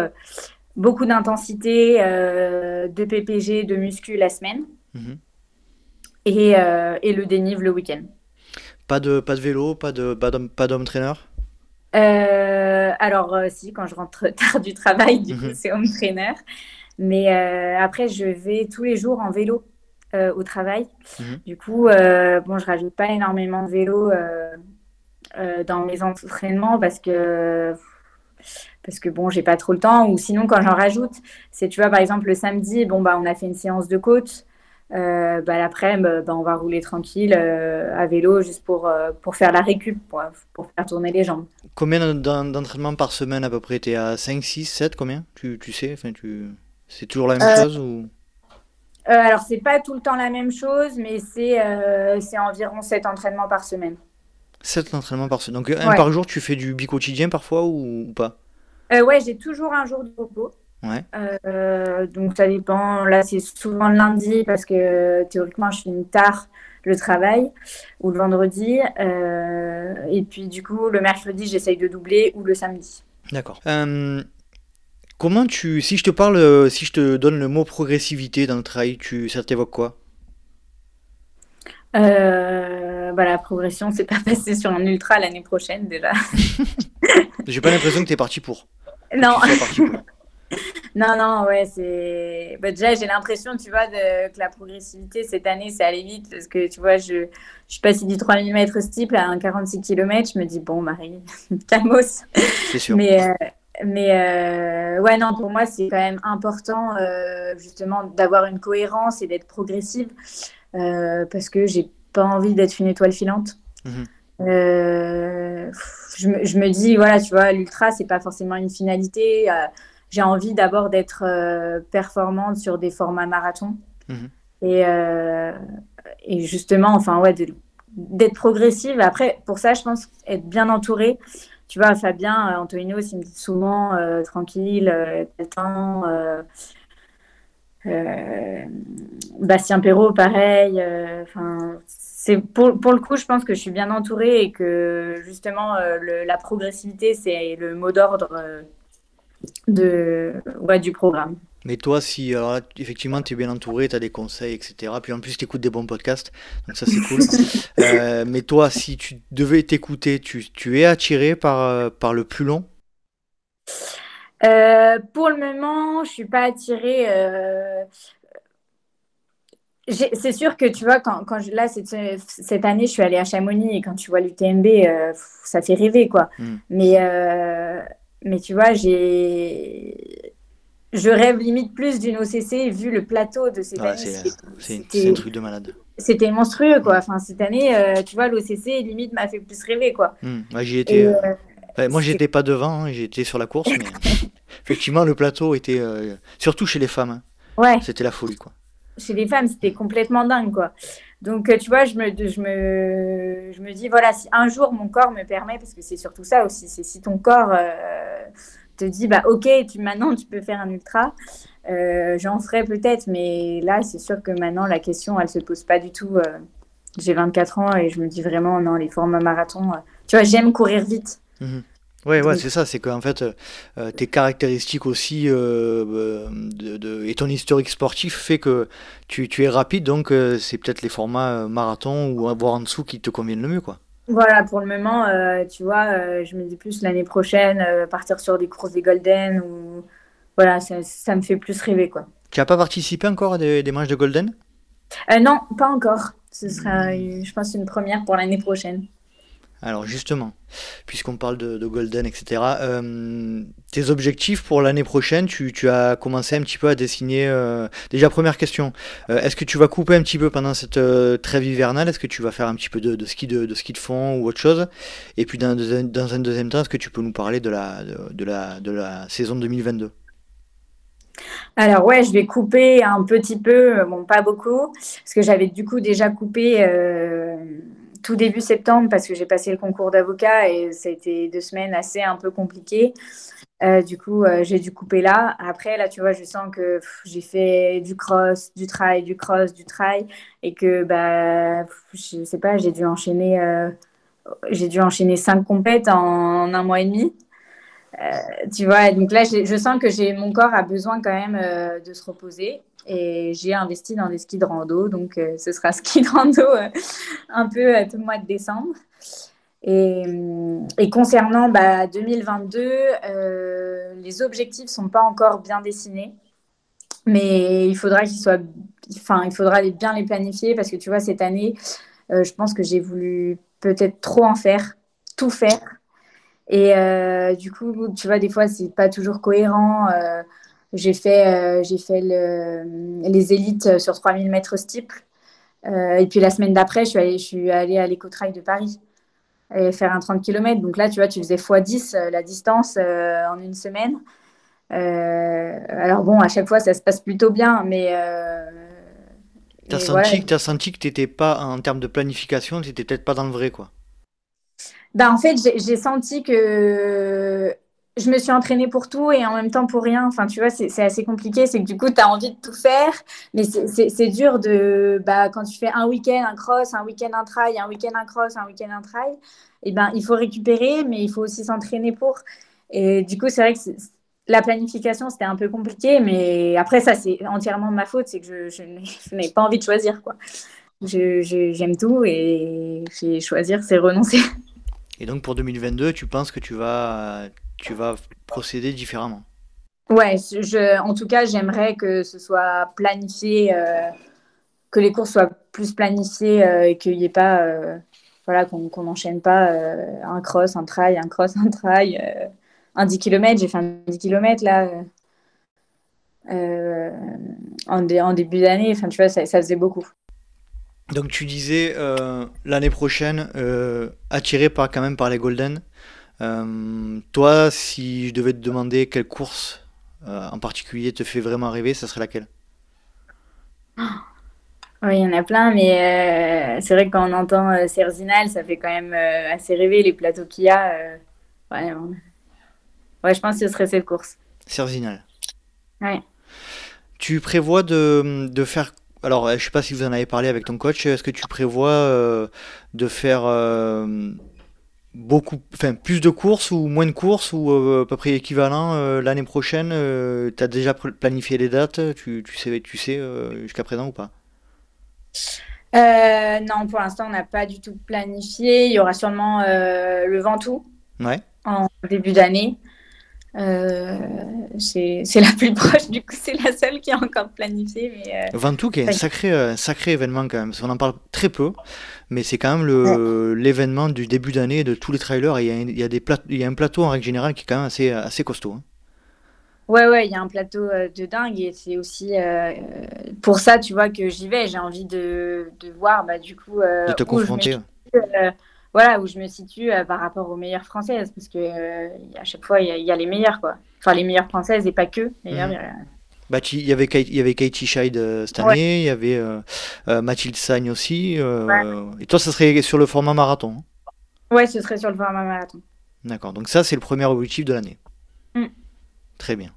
beaucoup d'intensité, euh, de PPG, de muscu la semaine. Mhm. Euh, et, le dénive le week-end. Pas de, pas de vélo, pas de pas d'homme trainer? Euh, Alors, si, quand je rentre tard du travail, du coup, mhm. c'est home trainer. Mais après, je vais tous les jours en vélo au travail. Mhm. Du coup, bon, je rajoute pas énormément de vélo dans mes entraînements parce que parce que bon, j'ai pas trop le temps. Ou sinon, quand j'en rajoute, c'est, tu vois, par exemple, le samedi, bon, bah, on a fait une séance de côte. Euh, bah, L'après-midi, bah, on va rouler tranquille euh, à vélo juste pour, euh, pour faire la récup, pour, pour, faire tourner les jambes. Combien d'entraînements par semaine à peu près? Tu es à 5, 6, 7 Combien? Tu, tu sais? Enfin, tu... C'est toujours la même chose ou... alors, c'est pas tout le temps la même chose, mais c'est environ 7 entraînements par semaine. 7 entraînements par semaine. Donc, un par jour, tu fais du bi-quotidien parfois ou pas? Euh, ouais, j'ai toujours un jour de repos. Ouais. Euh, donc ça dépend. Là, c'est souvent le lundi parce que théoriquement, je finis tard le travail ou le vendredi. Euh, et puis du coup, le mercredi, j'essaye de doubler ou le samedi. D'accord. comment tu, si je te parle, si je te donne le mot progressivité dans le travail, tu, ça t'évoque quoi? Bah, la progression, c'est pas passé sur un ultra l'année prochaine déjà. J'ai pas l'impression que tu es parti pour. Non. non, non, ouais, c'est. Bah, déjà, j'ai l'impression, tu vois, de... que la progressivité cette année, c'est allé vite parce que, tu vois, je, je suis passée du 3000 mètres steeple à un 46 km. Je me dis, bon, Marie, calmos. C'est sûr. Mais, euh, mais euh, ouais, non, pour moi, c'est quand même important, euh, justement, d'avoir une cohérence et d'être progressive parce que j'ai pas envie d'être une étoile filante. Mhm. Euh, je, me, je, me, dis, voilà, tu vois, l'ultra, c'est pas forcément une finalité. Euh, j'ai envie d'abord d'être euh, performante sur des formats marathon. Mhm. Et, et, justement, enfin, ouais, d'être progressive. Après, pour ça, je pense être bien entourée. Tu vois, Fabien, Antonio, il me dit souvent tranquille, temps. Bastien Perrault, pareil. Enfin, pour, pour, le coup, je pense que je suis bien entourée et que justement, euh, la progressivité, c'est le mot d'ordre euh, de, ouais, du programme. Mais toi, si alors effectivement tu es bien entouré, tu as des conseils, etc. Puis en plus tu écoutes des bons podcasts, donc ça c'est cool. Euh, mais toi, si tu devais t'écouter, tu, tu, es attiré par, euh, par le plus long? Euh, Pour le moment, je suis pas attirée. C'est sûr que tu vois, quand, quand je, là, cette, cette, année, je suis allée à Chamonix et quand tu vois l'UTMB, ça fait rêver, quoi. Hmm. Mais, mais tu vois, j'ai je rêve limite plus d'une OCC vu le plateau de cette année. C'est un truc de malade. C'était monstrueux, quoi. Enfin, cette année, euh, tu vois, l'OCC limite m'a fait plus rêver, quoi. Hmm. j'y étais. Euh, euh, moi, j'étais pas devant, hein, j'étais sur la course, mais effectivement, le plateau était. Surtout chez les femmes. Hein. Ouais. C'était la folie, quoi. Chez les femmes, c'était complètement dingue, quoi. Donc, tu vois, je me, je, me, je me dis, voilà, si un jour mon corps me permet, parce que c'est surtout ça aussi, c'est si ton corps te dis, bah, ok, tu, maintenant tu peux faire un ultra, euh, j'en ferai peut-être, mais là, c'est sûr que maintenant, la question, elle se pose pas du tout. Euh, j'ai 24 ans et je me dis vraiment, non, les formats marathon, euh, tu vois, j'aime courir vite. Mhm. Ouais, ouais, c'est ça, c'est qu'en fait, tes caractéristiques aussi de, et ton historique sportif fait que tu, tu es rapide, donc c'est peut-être les formats marathon ou voire en dessous qui te conviennent le mieux, quoi. Voilà, pour le moment, euh, tu vois, euh, je me dis plus l'année prochaine, euh, partir sur des courses des Golden ou voilà, ça, ça, me fait plus rêver quoi. Tu n'as pas participé encore à des, des matchs de Golden? Non, pas encore. Ce sera, je pense, une première pour l'année prochaine. Alors justement, puisqu'on parle de, Golden, etc., euh, tes objectifs pour l'année prochaine, tu, as commencé un petit peu à dessiner. Euh, déjà, première question, euh, est-ce que tu vas couper un petit peu pendant cette trêve hivernale? Est-ce que tu vas faire un petit peu de, ski, de, fond ou autre chose? Et puis dans, un deuxième temps, est-ce que tu peux nous parler de la saison 2022 alors ouais, je vais couper un petit peu, bon pas beaucoup, parce que j'avais du coup déjà coupé tout début septembre parce que j'ai passé le concours d'avocat et ça a été deux semaines assez un peu compliquées. Euh, du coup, euh, j'ai dû couper là. Après, là, tu vois, je sens que j'ai fait du cross, du trail, du cross, du trail et que, bah, je sais pas, j'ai dû enchaîner, euh, j'ai dû enchaîner cinq compètes en, un mois et demi. tu vois, donc là, je sens que j'ai mon corps a besoin quand même de se reposer et j'ai investi dans des skis de rando. Donc, euh, ce sera ski de rando euh, un peu euh, tout le mois de décembre. Et, et concernant bah, 2022, les objectifs ne sont pas encore bien dessinés. Mais il faudra qu'ils soient, enfin, il faudra bien les planifier parce que tu vois, cette année, je pense que j'ai voulu peut-être trop en faire, tout faire. Et du coup, tu vois, des fois, c'est pas toujours cohérent. J'ai fait, euh, j'ai fait les élites sur 3000 mètres steeple. Euh, et puis la semaine d'après, je suis allée, je suis allée à l'éco-trail de Paris et faire un 30 km. Donc là, tu vois, tu faisais x10 euh, la distance en une semaine. alors bon, à chaque fois, ça se passe plutôt bien, mais... Tu as, senti, as senti que tu n'étais pas, en termes de planification, tu n'étais peut-être pas dans le vrai, quoi. Ben, en fait, j'ai senti que je me suis entraînée pour tout et en même temps pour rien. Enfin, tu vois, c'est assez compliqué. C'est que du coup, tu as envie de tout faire, mais c'est dur de. Bah, quand tu fais un week-end, un cross, un week-end, un trail, un week-end, un cross, un week-end, un trail, eh ben, il faut récupérer, mais il faut aussi s'entraîner pour. Et du coup, c'est vrai que la planification, c'était un peu compliqué, mais après, ça, c'est entièrement ma faute. C'est que je, je n'ai pas envie de choisir, quoi. J'aime tout et choisir, c'est renoncer. Et donc pour 2022, tu penses que tu vas tu vas procéder différemment. Ouais, je, en tout cas, j'aimerais que ce soit planifié, euh, que les courses soient plus planifiées euh, et qu'il n'y ait pas, euh, voilà, qu'on n'enchaîne pas un cross, un trail, un cross, un trail, un 10 km. J'ai fait un 10 km là en, en, début d'année. Enfin, tu vois, ça, ça, faisait beaucoup. Donc, tu disais l'année prochaine, attiré par, quand même par les Golden. Euh, toi, si je devais te demander quelle course euh, en particulier te fait vraiment rêver, ça serait laquelle? Oui, il y en a plein, mais euh, c'est vrai que quand on entend Cerzinal, ça fait quand même assez rêver les plateaux qu'il y a. Ouais, ouais, je pense que ce serait cette course. Cerzinal. Ouais. Tu prévois de, de faire alors, je ne sais pas si vous en avez parlé avec ton coach. Est-ce que tu prévois de faire beaucoup, enfin plus de courses ou moins de courses ou à peu près équivalent l'année prochaine Tu as déjà planifié les dates tu, tu, sais, tu sais jusqu'à présent ou pas? Non, pour l'instant, on n'a pas du tout planifié. Il y aura sûrement le Ventoux ouais. en début d'année. Euh, c'est la plus proche, du coup, c'est la seule qui est encore planifiée. Mais, euh... Ventoux qui est un sacré, euh, sacré événement quand même, on en parle très peu, mais c'est quand même l'événement du début d'année de tous les trailers. Il y, y a des y a un plateau en règle générale qui est quand même assez, assez costaud. Hein. Ouais, ouais, il y a un plateau euh, de dingue et c'est aussi pour ça, tu vois, que j'y vais. J'ai envie de, de, voir, bah, du coup, de te confronter voilà, où je me situe euh, par rapport aux meilleures françaises, parce que euh, à chaque fois, il y, a les meilleures, quoi. Enfin, les meilleures françaises et pas que, d'ailleurs. Bah, il y avait il y avait Katie Scheid euh, cette année, il y avait Mathilde Sagne aussi. Et toi, ça serait sur le format marathon hein Ouais, ce serait sur le format marathon. D'accord, donc ça, c'est le premier objectif de l'année. Mm. Très bien.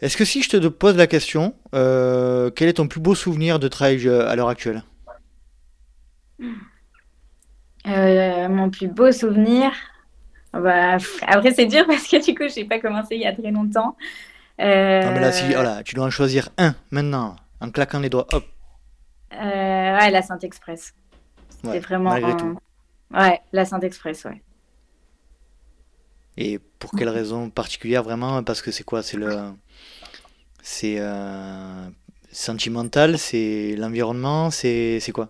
Est-ce que si je te pose la question, quel est ton plus beau souvenir de trail à l'heure actuelle? Euh, mon plus beau souvenir? Bah, après, c'est dur parce que du coup, je n'ai pas commencé il y a très longtemps. Euh... Non, mais là, si, voilà, tu dois en choisir un maintenant, en claquant les doigts. Hop. Euh, ouais, la Saint-Express. C'est vraiment. Malgré tout. Ouais, la Saint-Express, ouais. Et pour quelle raison particulière vraiment? Parce que c'est quoi? C'est le. C'est euh... sentimental C'est l'environnement C'est quoi?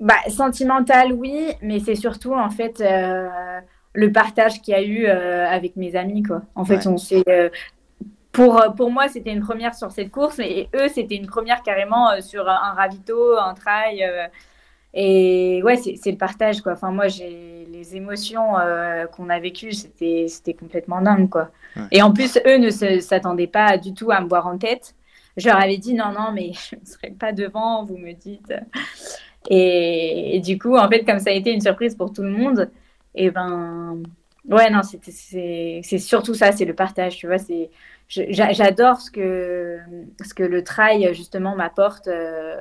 Bah, sentimental, oui, mais c'est surtout en fait euh, le partage qu'il y a eu euh, avec mes amis. Quoi. En fait, on s'est. Euh, pour, pour moi, c'était une première sur cette course, et eux, c'était une première carrément sur un, ravito, un trail. et ouais, c'est le partage, quoi. Enfin, moi, j'ai les émotions qu'on a vécues, c'était complètement dingue, quoi. Et en plus, eux ne s'attendaient pas du tout à me voir en tête. Je leur avais dit non, non, mais je ne serai pas devant, vous me dites. Et, du coup, en fait, comme ça a été une surprise pour tout le monde, et ben, ouais, non, c'est surtout ça, c'est le partage, tu vois. C'est J'adore ce que, ce que le trail, justement, m'apporte euh,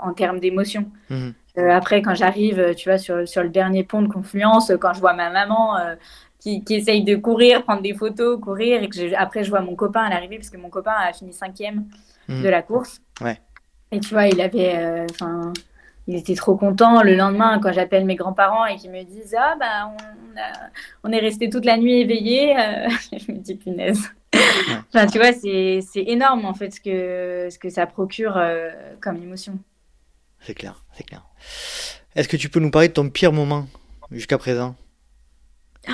en termes d'émotion. Mhm. Euh, après, quand j'arrive, tu vois, sur, sur le dernier pont de Confluence, quand je vois ma maman euh, qui, qui, essaye de courir, prendre des photos, courir, et que après, je vois mon copain à l'arrivée, parce que mon copain a fini cinquième mhm. de la course. Ouais. Et tu vois, il avait, enfin, il était trop content. Le lendemain, quand j'appelle mes grands-parents et qu'ils me disent Ah, bah, on, on est resté toute la nuit éveillé, euh, je me dis punaise. enfin, tu vois, c'est énorme en fait ce que, ce que ça procure euh, comme émotion. C'est clair, c'est clair. Est-ce que tu peux nous parler de ton pire moment jusqu'à présent?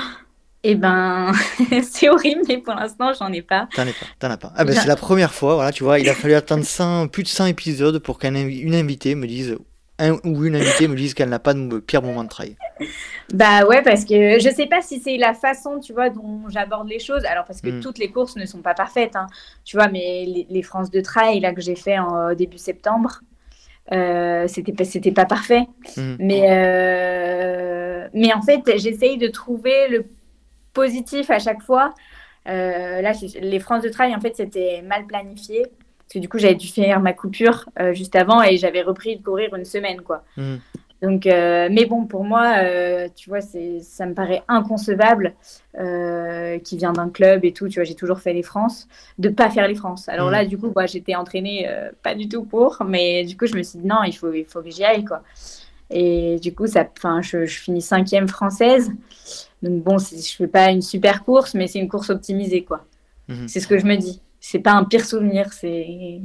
Eh ben, c'est horrible, mais pour l'instant, j'en ai pas. T'en as pas, t'en as pas. Ah ben, c'est la première fois, voilà, tu vois, il a fallu attendre 100, plus de 100 épisodes pour qu'une invitée me dise un ou une invitée me dise qu'elle n'a pas de pire moment de travail Bah ouais, parce que je sais pas si c'est la façon, tu vois, dont j'aborde les choses. Alors parce que hmm. toutes les courses ne sont pas parfaites, hein. tu vois, mais les, les, France de trail là que j'ai fait en début septembre, euh, c'était pas c'était pas parfait. Hmm. Mais euh, mais en fait, j'essaye de trouver le positif à chaque fois. Euh, là, les France de trail, en fait, c'était mal planifié. Parce que du coup, j'avais dû faire ma coupure euh, juste avant et j'avais repris de courir une semaine, quoi. Hmm. Donc, euh, mais bon, pour moi, euh, tu vois, ça me paraît inconcevable, qui vient d'un club et tout. Tu vois, j'ai toujours fait les France, de pas faire les France. Alors là, hmm. du coup, bah, j'étais entraînée pas du tout pour, mais du coup, je me suis dit non, il faut, il faut que j'y aille, quoi. Et du coup, ça, enfin, je, je, finis cinquième française. Donc bon, je fais pas une super course, mais c'est une course optimisée, quoi. Hmm. C'est ce que je me dis c'est pas un pire souvenir, c'est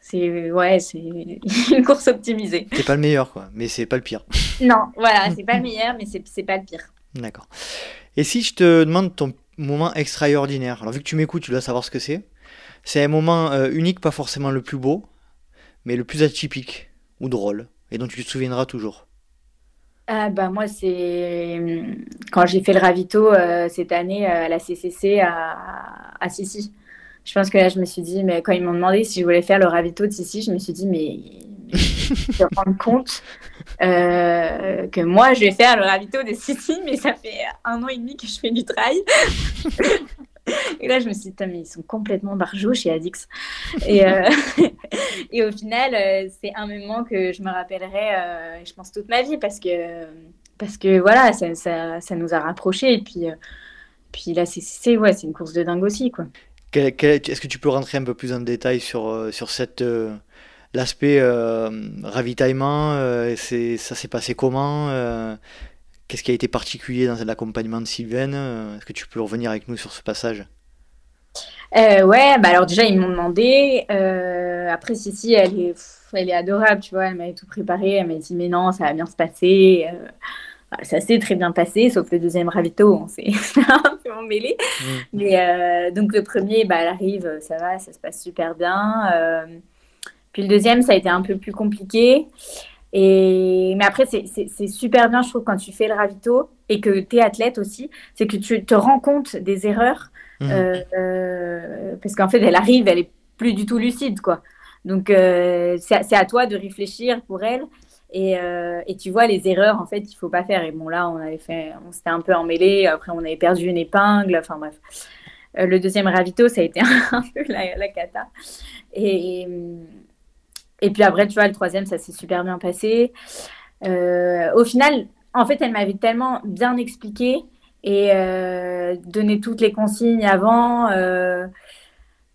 c'est ouais, c'est une course optimisée. C'est pas le meilleur quoi, mais c'est pas le pire. Non, voilà, c'est pas le meilleur, mais c'est pas le pire. D'accord. Et si je te demande ton moment extraordinaire, alors vu que tu m'écoutes, tu dois savoir ce que c'est. C'est un moment euh, unique, pas forcément le plus beau, mais le plus atypique ou drôle, et dont tu te souviendras toujours. Ah bah moi c'est hum, quand j'ai fait le ravito euh, cette année euh, à la CCC à, à Sissi je pense que là, je me suis dit, mais quand ils m'ont demandé si je voulais faire le ravito de Sissi, je me suis dit, mais, je me rendre compte euh, que moi, je vais faire le ravito de Sissi, mais ça fait un an et demi que je fais du trail. Et là, je me suis dit, mais ils sont complètement barjots chez Adix. Et, euh, et au final, euh, c'est un moment que je me rappellerai, je pense, toute ma vie, parce que parce que voilà, ça, ça, ça nous a rapprochés. Et puis, puis là, c'est ouais, une course de dingue aussi. Est-ce que tu peux rentrer un peu plus en détail sur, sur cette l'aspect ravitaillement Ça s'est passé comment Qu'est-ce qui a été particulier dans l'accompagnement de Sylvaine Est-ce que tu peux revenir avec nous sur ce passage? Euh, Ouais, bah alors déjà, ils m'ont demandé. Euh, après, Cici, elle est, elle est adorable, tu vois. Elle m'avait tout préparé. Elle m'a dit, mais non, ça va bien se passer. Euh, bah, ça s'est très bien passé, sauf le deuxième ravito, on s'est un peu emmêlé. Mmh. Mais euh, donc, le premier, bah, elle arrive, ça va, ça se passe super bien. Euh, puis le deuxième, ça a été un peu plus compliqué. Et, mais après, c'est super bien, je trouve, quand tu fais le ravito et que tu es athlète aussi, c'est que tu te rends compte des erreurs. Mmh. Euh, euh, parce qu'en fait, elle arrive, elle est plus du tout lucide, quoi. Donc, euh, c'est à toi de réfléchir pour elle. Et, et, tu vois les erreurs, en fait, il faut pas faire. Et bon, là, on avait fait, on s'était un peu emmêlé. Après, on avait perdu une épingle. Enfin, bref. le deuxième ravito, ça a été un peu la, la cata. Et, et puis après, tu vois, le troisième, ça s'est super bien passé. Euh, au final, en fait, elle m'avait tellement bien expliqué et euh, donné toutes les consignes avant. Euh,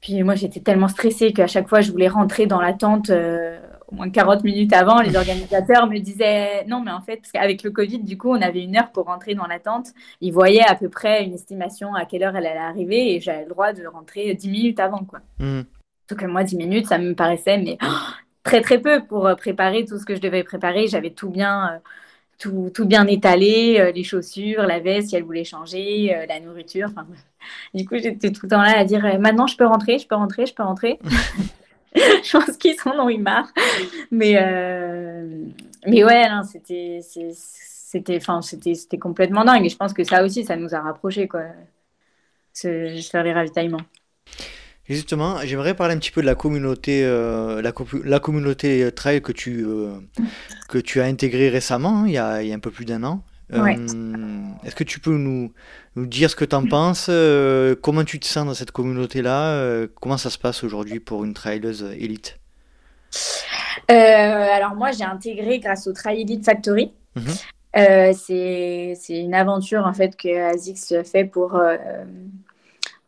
puis moi, j'étais tellement stressée qu'à chaque fois, je voulais rentrer dans la tente au moins 40 minutes avant. Les organisateurs me disaient non, mais en fait, parce qu'avec le Covid, du coup, on avait une heure pour rentrer dans la tente. Ils voyaient à peu près une estimation à quelle heure elle allait arriver et j'avais le droit de rentrer 10 minutes avant. Quoi. Mmh. Donc, moi, 10 minutes, ça me paraissait mais, oh, très très peu pour euh, préparer tout ce que je devais préparer. J'avais tout bien, euh, tout, tout, bien étalé, euh, les chaussures, la veste si elle voulait changer, la nourriture. du coup, j'étais tout le temps là à dire maintenant je peux rentrer, je peux rentrer, je peux rentrer. je pense qu'ils sont dans une marre. Mais, mais ouais, c'était, c'était, enfin, c'était, c'était complètement dingue. Et je pense que ça aussi, ça nous a rapprochés, quoi. faire les ravitaillements. Justement, j'aimerais parler un petit peu de la communauté, euh, la, la, communauté euh, trail que tu, euh, que tu as intégrée récemment, hein, il, y a, il, y a, un peu plus d'un an. Est-ce que tu peux nous, nous dire ce que tu en penses Comment tu te sens dans cette communauté-là Comment ça se passe aujourd'hui pour une traileuse élite? Alors moi, j'ai intégré grâce au Trail Elite Factory. Mhm. c'est une aventure en fait que ASICS fait pour,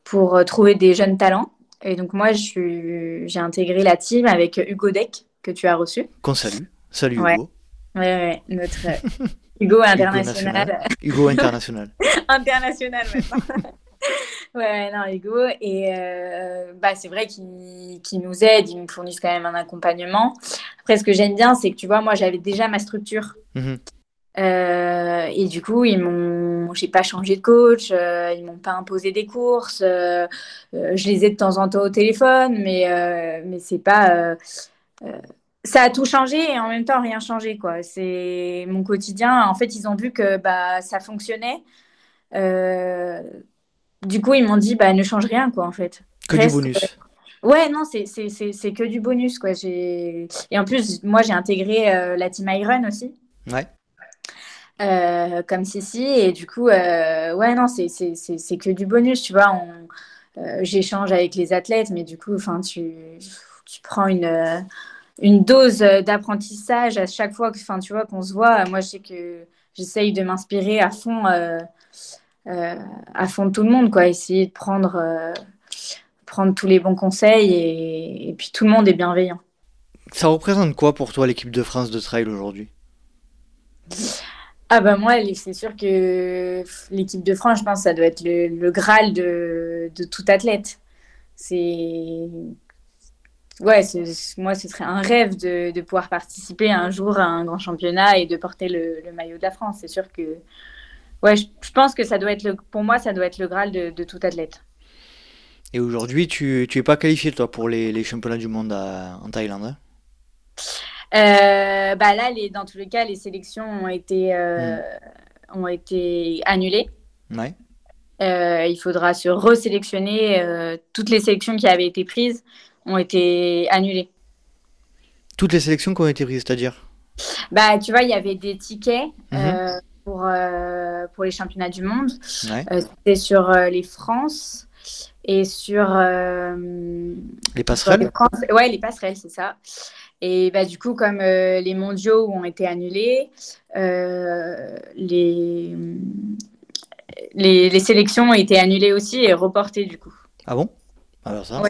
pour trouver des jeunes talents. Et donc, moi, j'ai intégré la team avec Hugo Deck, que tu as reçu. Qu'on salue. Salut Hugo. Oui, ouais, notre euh, Hugo international. Hugo international. international maintenant. ouais, non, Hugo. Et euh, bah, c'est vrai qu'ils nous aident, ils nous fournissent quand même un accompagnement. Après, ce que j'aime bien, c'est que tu vois, moi, j'avais déjà ma structure. Mhm. Euh, et du coup, ils m'ont, j'ai pas changé de coach, euh, ils m'ont pas imposé des courses. Euh, je les ai de temps en temps au téléphone, mais mais c'est pas. ça a tout changé et en même temps rien changé quoi. C'est mon quotidien. En fait, ils ont vu que bah ça fonctionnait. du coup, ils m'ont dit bah ne change rien quoi en fait. Que du bonus. Ouais, non, c'est, c'est, c'est, que du bonus quoi. J'ai... Et en plus, moi j'ai intégré la team Iron aussi. Ouais. Euh, comme Cici. Et du coup, euh, ouais, non, c'est que du bonus, tu vois. Euh, j'échange avec les athlètes, mais du coup, enfin, tu, tu prends une, une dose d'apprentissage à chaque fois que, enfin, tu vois, qu'on se voit. Moi, je sais que j'essaye de m'inspirer à fond, à fond de tout le monde, quoi. Essayer de prendre, prendre tous les bons conseils et puis tout le monde est bienveillant. Ça représente quoi pour toi l'équipe de France de trail aujourd'hui? Ah bah moi, c'est sûr que l'équipe de France, je pense, ça doit être le, graal de, tout athlète. C'est ouais, moi, ce serait un rêve de, pouvoir participer un jour à un grand championnat et de porter le, maillot de la France. C'est sûr que ouais, je, pense que ça doit être le, pour moi, ça doit être le graal de, tout athlète. Et aujourd'hui, tu n'es pas qualifié toi pour les, championnats du monde en Thaïlande hein? Euh, bah là, les, dans tous les cas, les sélections ont été, euh, hmm. ont été annulées. Ouais. Euh, il faudra se resélectionner. toutes les sélections qui avaient été prises ont été annulées. Toutes les sélections qui ont été prises, c'est-à-dire? Bah, tu vois, il y avait des tickets mhm. pour, pour les championnats du monde. Ouais. C'était sur les France et sur les passerelles. Ouais, les passerelles, c'est ça. Et bah, du coup, comme les mondiaux ont été annulés, les, les, sélections ont été annulées aussi et reportées du coup. Ah bon? Alors ça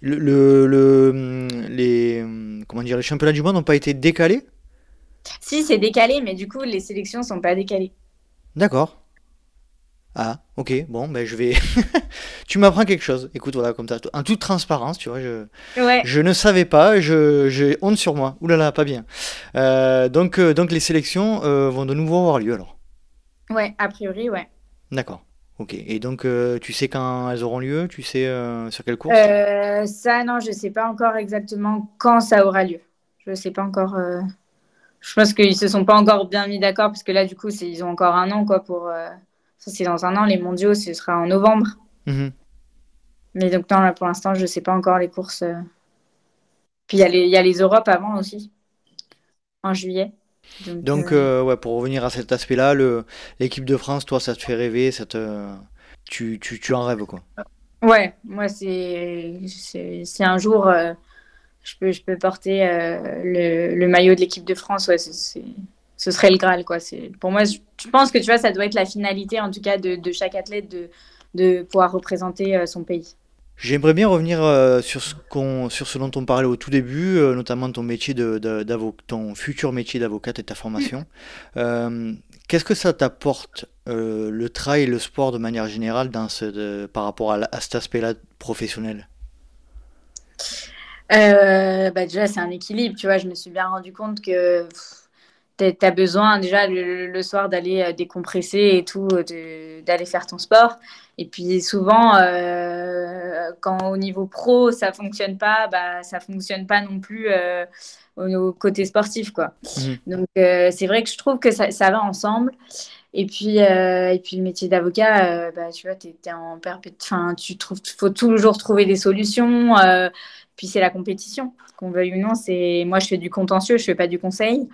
le, le, les, comment dire, les championnats du monde n'ont pas été décalés? Si, c'est décalé, mais du coup, les sélections sont pas décalées. D'accord. Ah, ok, bon, ben je vais. tu m'apprends quelque chose. Écoute, voilà, comme ça, en toute transparence, tu vois, je, je ne savais pas, j'ai honte sur moi. Ouh là là, pas bien. Euh, donc, euh, donc les sélections euh, vont de nouveau avoir lieu alors? Ouais, a priori, ouais. D'accord. Ok. Et donc, tu sais quand elles auront lieu? Tu sais sur quelle course? Ça, non, je ne sais pas encore exactement quand ça aura lieu. Je ne sais pas encore. Je pense qu'ils se sont pas encore bien mis d'accord parce que là, du coup, ils ont encore un an quoi pour ça, c'est dans un an. Les mondiaux, ce sera en novembre. Mhm. Mais donc, non, là, pour l'instant, je ne sais pas encore les courses. Euh. Puis, il y, a les Europes avant aussi, en juillet. Donc, euh, euh, ouais, pour revenir à cet aspect-là, l'équipe de France, toi, ça te fait rêver ça tu, tu, tu, en rêves, quoi. Ouais, moi, c'est un jour, je, peux, je peux porter le, le, maillot de l'équipe de France. Ouais, c'est ce serait le Graal. Quoi. Pour moi, je, pense que tu vois, ça doit être la finalité, en tout cas, de, chaque athlète de, de pouvoir représenter euh, son pays. J'aimerais bien revenir euh, sur, ce sur ce dont on parlait au tout début, euh, notamment ton métier de, ton futur métier d'avocate et ta formation. Qu'est-ce que ça t'apporte le travail et le sport de manière générale dans ce, par rapport à, cet aspect-là professionnel? Bah Déjà, c'est un équilibre. Tu vois, je me suis bien rendu compte que tu as besoin déjà le, soir d'aller euh, décompresser et tout, euh, d'aller faire ton sport. Et puis souvent, euh, quand au niveau pro, ça fonctionne pas, bah, ça fonctionne pas non plus au, côté sportif. Quoi. Mmh. Donc c'est vrai que je trouve que ça, ça va ensemble. Et puis, et puis le métier d'avocat, bah, tu vois, tu es, en Enfin, tu trouves, faut toujours trouver des solutions. puis c'est la compétition, qu'on veuille ou non. C'est moi, je fais du contentieux, je fais pas du conseil.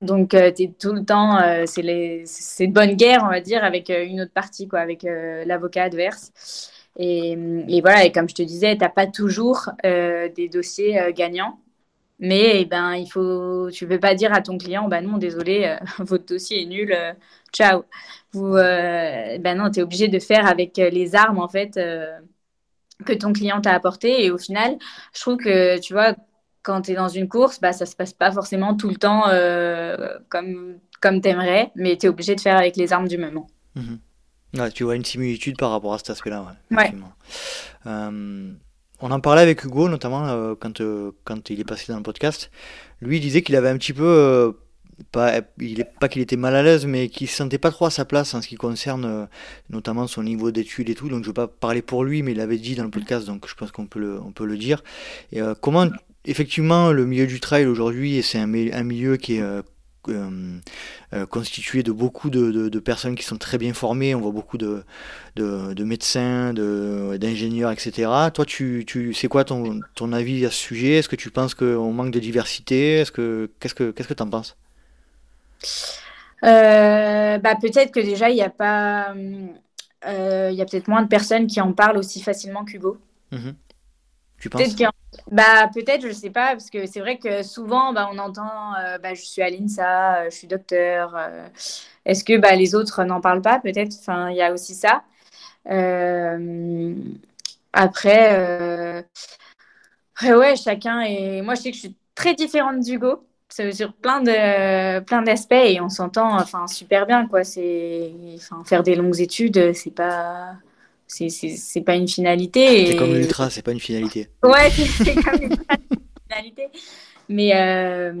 Donc, euh, tu es tout le temps, euh, c'est de bonne guerre, on va dire, avec euh, une autre partie, quoi, avec l'avocat adverse. Et, et, voilà, et comme je te disais, tu n'as pas toujours des dossiers gagnants. Mais eh ben, il faut, tu ne peux pas dire à ton client, bah non, désolé, votre dossier est nul, ciao. Ou, ben non, tu es obligé de faire avec les armes, en fait, que ton client t'a apporté. Et au final, je trouve que, tu vois, quand tu es dans une course, bah, ça se passe pas forcément tout le temps euh, comme, comme tu aimerais, mais tu es obligé de faire avec les armes du moment. Mhm. tu vois une similitude par rapport à cet aspect-là. Ouais, euh, on en parlait avec Hugo, notamment euh, quand, quand il est passé dans le podcast. Lui, il disait qu'il avait un petit peu. pas, il est, pas qu'il était mal à l'aise, mais qu'il se sentait pas trop à sa place en ce qui concerne notamment son niveau d'études et tout. Donc je ne vais pas parler pour lui, mais il l'avait dit dans le podcast, donc je pense qu'on peut le, on peut le dire. Et, comment effectivement, le milieu du trail aujourd'hui, c'est un, milieu qui est euh, euh, euh, constitué de beaucoup de, personnes qui sont très bien formées. On voit beaucoup de, médecins, d'ingénieurs, etc. Toi, tu, tu c'est quoi ton, ton, avis à ce sujet? Est-ce que tu penses qu'on manque de diversité? Est-ce que qu'est-ce que qu'est-ce que tu en penses bah, peut-être que déjà il n'y a pas, il y a peut-être moins de personnes qui en parlent aussi facilement qu'Hugo. Mmh tu penses? Bah, peut-être, je sais pas, parce que c'est vrai que souvent, bah, on entend euh, bah, je suis à euh, je suis docteur. Euh, est-ce que bah, les autres n'en parlent pas Peut-être, enfin, il y a aussi ça. après, ouais, chacun est. Moi, je sais que je suis très différente d'Hugo sur plein de plein d'aspects et on s'entend enfin super bien quoi c'est faire des longues études c'est pas c'est pas une finalité. C'est comme l'ultra, c'est pas une finalité. Ouais, c'est comme une finalité. Mais, euh,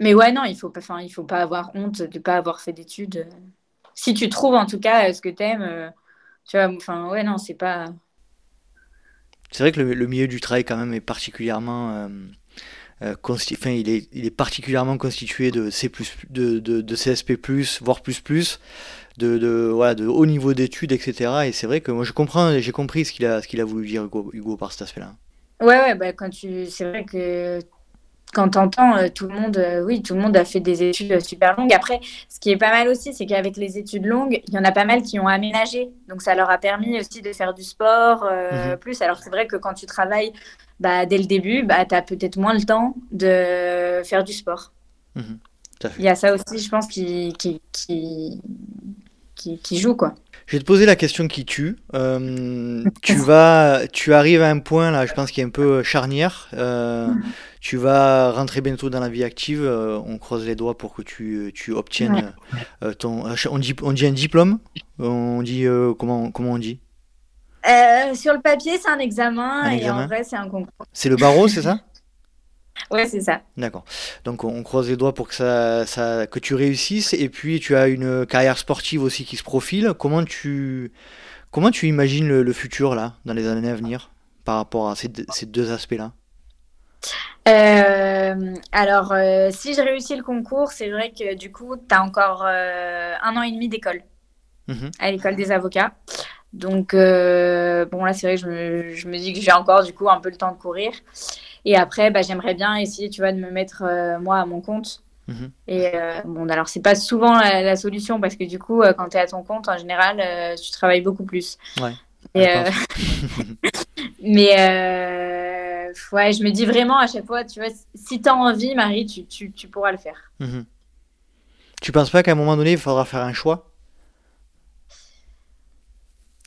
mais ouais, non, il faut, enfin, il faut pas avoir honte de pas avoir fait d'études. Si tu trouves en tout cas ce que tu aimes, euh, tu vois, enfin, ouais, non, c'est pas. C'est vrai que le, milieu du travail, quand même, est particulièrement. Euh, enfin, il, est, il est particulièrement constitué de, C+, de, de, de CSP, voire plus plus de, de, voilà, de haut niveau d'études, etc. Et c'est vrai que moi je comprends, j'ai compris ce qu'il a, ce qu'il a voulu dire Hugo, par cet aspect-là. Ouais, ouais, bah, quand tu, c'est vrai que quand t'entends euh, tout le monde, euh, oui, tout le monde a fait des études super longues. Après, ce qui est pas mal aussi, c'est qu'avec les études longues, il y en a pas mal qui ont aménagé. Donc, ça leur a permis aussi de faire du sport euh, Mhm. plus. Alors, c'est vrai que quand tu travailles bah, dès le début, bah, tu as peut-être moins le temps de faire du sport. Mhm. Il y a ça aussi, je pense, qui, qui, qui, qui, qui joue, quoi. Je vais te poser la question qui tue. Euh, tu vas, tu arrives à un point là, je pense qui est un peu charnière. Euh, tu vas rentrer bientôt dans la vie active. euh, on croise les doigts pour que tu, tu obtiennes euh, ton. euh, On dit, on dit un diplôme? On dit euh, comment, comment on dit? Euh, sur le papier, c'est un examen Un et examen en vrai, c'est un concours. C'est le barreau, c'est ça? Ouais, c'est ça. D'accord. Donc on croise les doigts pour que ça, ça, que tu réussisses. Et puis tu as une carrière sportive aussi qui se profile. Comment tu, comment tu imagines le, le futur là, dans les années à venir, par rapport à ces, deux- ces deux aspects-là? Euh, alors, euh, si je réussis le concours, c'est vrai que du coup, tu as encore euh, un an et demi d'école Mhm. à l'école des avocats. Donc, bon, là, c'est vrai que je me, je me dis que j'ai encore du coup un peu le temps de courir. Et après, bah, j'aimerais bien essayer, tu vois, de me mettre euh, moi à mon compte. Mhm. Et euh, bon, alors, c'est pas souvent la, la solution parce que du coup, euh, quand tu es à ton compte, en général, euh, tu travailles beaucoup plus. Ouais. Et, mais ouais, je me dis vraiment à chaque fois, tu vois, si tu as envie, Marie, tu, tu, tu pourras le faire. Mhm. Tu penses pas qu'à un moment donné, il faudra faire un choix?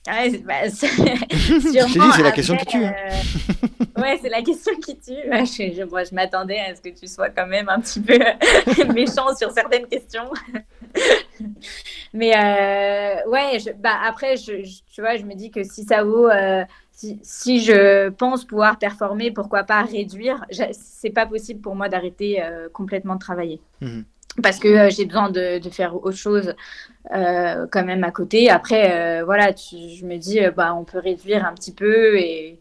Ouais, c'est- bah, c'est- Je sûrement, t'ai dit, c'est la question qui tue. euh, Ouais, c'est la question qui tue. Ouais, Je, je, moi, je m'attendais à ce que tu sois quand même un petit peu méchant sur certaines questions. Mais euh, ouais, je- bah, après, je, tu vois, je me dis que si ça vaut, euh, si, si je pense pouvoir performer, pourquoi pas réduire? C'est pas possible pour moi d'arrêter euh, complètement de travailler. Mhm. Parce que euh, j'ai besoin de, faire autre chose euh, quand même à côté. Après, euh, voilà, je me dis, bah, on peut réduire un petit peu et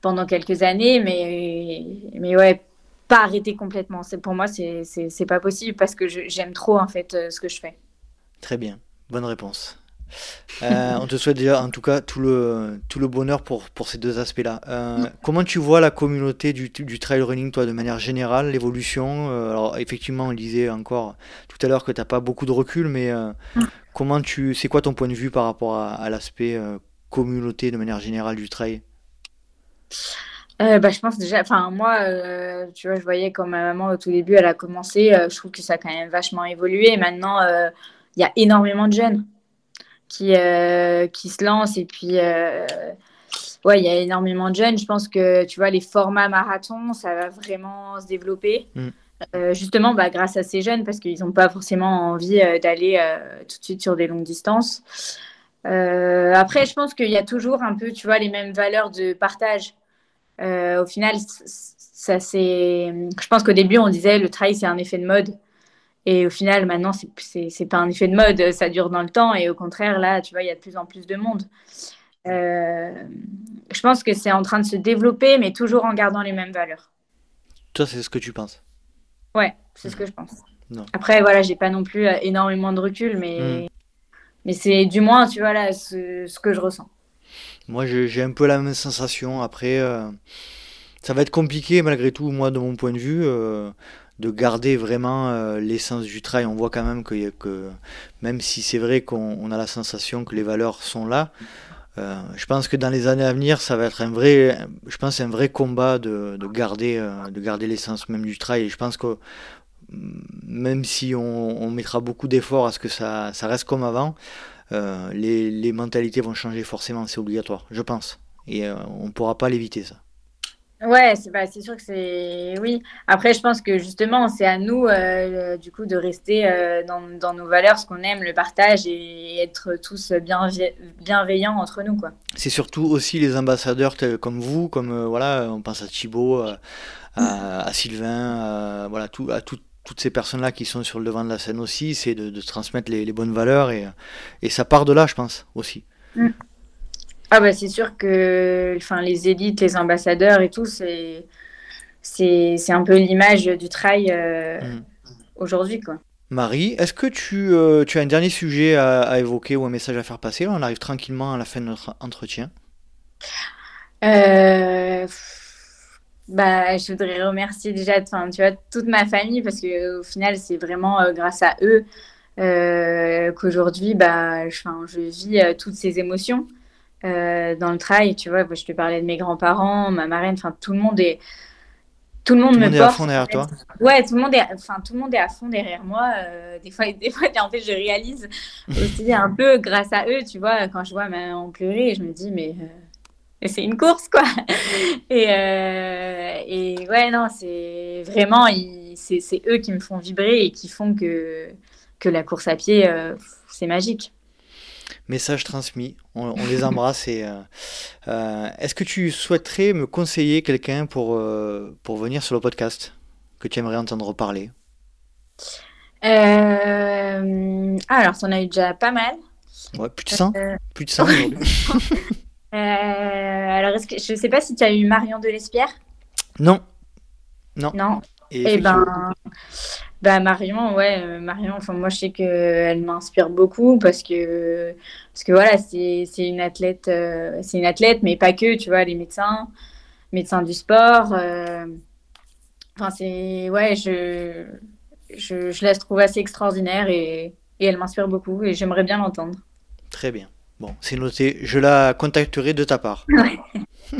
pendant quelques années, mais, mais ouais, pas arrêter complètement. Pour moi, c'est c'est c'est pas possible parce que j'aime trop en fait ce que je fais. Très bien, bonne réponse. Euh, on te souhaite déjà en tout cas tout le, tout le bonheur pour, pour ces deux aspects-là. Euh, comment tu vois la communauté du, du trail running, toi, de manière générale, l'évolution? Euh, alors effectivement, on disait encore tout à l'heure que tu n'as pas beaucoup de recul, mais euh, comment tu, c'est quoi ton point de vue par rapport à, à l'aspect communauté de manière générale du trail? Euh, bah, je pense déjà, enfin moi, euh, tu vois, je voyais quand ma maman au tout début, elle a commencé, euh, je trouve que ça a quand même vachement évolué. Maintenant, euh, il y a énormément de jeunes qui, euh, qui se lancent et puis, euh, ouais, il y a énormément de jeunes. Je pense que, tu vois, les formats marathon, ça va vraiment se développer. Mm. Euh, justement, bah, grâce à ces jeunes, parce qu'ils n'ont pas forcément envie d'aller tout de suite sur des longues distances. Après, je pense qu'il y a toujours un peu, tu vois, les mêmes valeurs de partage. Au final, ça c'est. Je pense qu'au début, on disait le trail c'est un effet de mode, et au final, maintenant, c'est pas un effet de mode, ça dure dans le temps, et au contraire, là, tu vois, il y a de plus en plus de monde. Euh, je pense que c'est en train de se développer, mais toujours en gardant les mêmes valeurs. Toi, c'est ce que tu penses? Ouais, c'est ce que je pense. Non. Après, voilà, j'ai pas non plus euh, énormément de recul, mais mais c'est du moins, tu vois là, ce, ce que je ressens. Moi, j'ai j'ai un peu la même sensation. Après, euh, ça va être compliqué malgré tout, moi, de mon point de vue, euh, de garder vraiment euh, l'essence du trail. On voit quand même que, même si c'est vrai qu'on on a la sensation que les valeurs sont là, euh, je pense que dans les années à venir, ça va être un vrai, je pense, un vrai combat de, de garder, euh, de garder l'essence même du trail. Et je pense que mm, même si on, mettra beaucoup d'efforts à ce que ça, reste comme avant, les, mentalités vont changer forcément, c'est obligatoire, je pense. Et on ne pourra pas l'éviter, ça. Ouais, c'est bah, c'est sûr que c'est oui. Après, je pense que justement, c'est à nous euh, du coup de rester euh, dans, dans nos valeurs, ce qu'on aime, le partage et être tous bienve- bienveillants entre nous, quoi. C'est surtout aussi les ambassadeurs comme vous, comme euh, voilà, on pense à Thibaut, à, à Sylvain, à, voilà, tout, à tout- toutes ces personnes-là qui sont sur le devant de la scène aussi, c'est de, de transmettre les, les bonnes valeurs et, et ça part de là, je pense, aussi. Ah bah c'est sûr que enfin les élites, les ambassadeurs et tout, c'est c'est c'est un peu l'image du trail euh, Mm. aujourd'hui, quoi. Marie, est-ce que tu, euh, tu as un dernier sujet à, à évoquer ou un message à faire passer? On arrive tranquillement à la fin de notre entretien. Euh, bah, je voudrais remercier déjà tu vois, toute ma famille parce qu'au final, c'est vraiment grâce à eux qu'aujourd'hui, bah, je, je vis toutes ces émotions dans le travail. Tu vois, je te parlais de mes grands-parents, ma marraine, enfin, tout le monde est. Tout le monde tout me monde porte. Est à fond derrière toi. Ouais, tout le monde est, enfin, tout le monde est à fond derrière moi. des fois, des fois, en fait, je réalise aussi un peu grâce à eux, tu vois, quand je vois ma maman pleurer, je me dis, mais c'est une course, quoi. Et, euh, et ouais, non, c'est vraiment, c'est eux qui me font vibrer et qui font que, que la course à pied, euh, c'est magique. Message transmis, on, les embrasse. et euh, Est-ce que tu souhaiterais me conseiller quelqu'un pour, pour venir sur le podcast que tu aimerais entendre parler? Ah, alors, en as eu déjà pas mal. Ouais, plus de 100 Plus de 100 aujourd'hui. Euh, alors, est-ce que, je ne sais pas si tu as eu Marion de l'Espierre Non. Non. Non. Et, eh ben, bah Marion, ouais, euh, Marion, enfin, moi je sais qu'elle m'inspire beaucoup parce que, parce que voilà, c'est une athlète, euh, c'est une athlète, mais pas que, tu vois, les médecins, médecins du sport. enfin, c'est, ouais, je, je, je la trouve assez extraordinaire et, et elle m'inspire beaucoup et j'aimerais bien l'entendre. Très bien. Bon, c'est noté. Je la contacterai de ta part.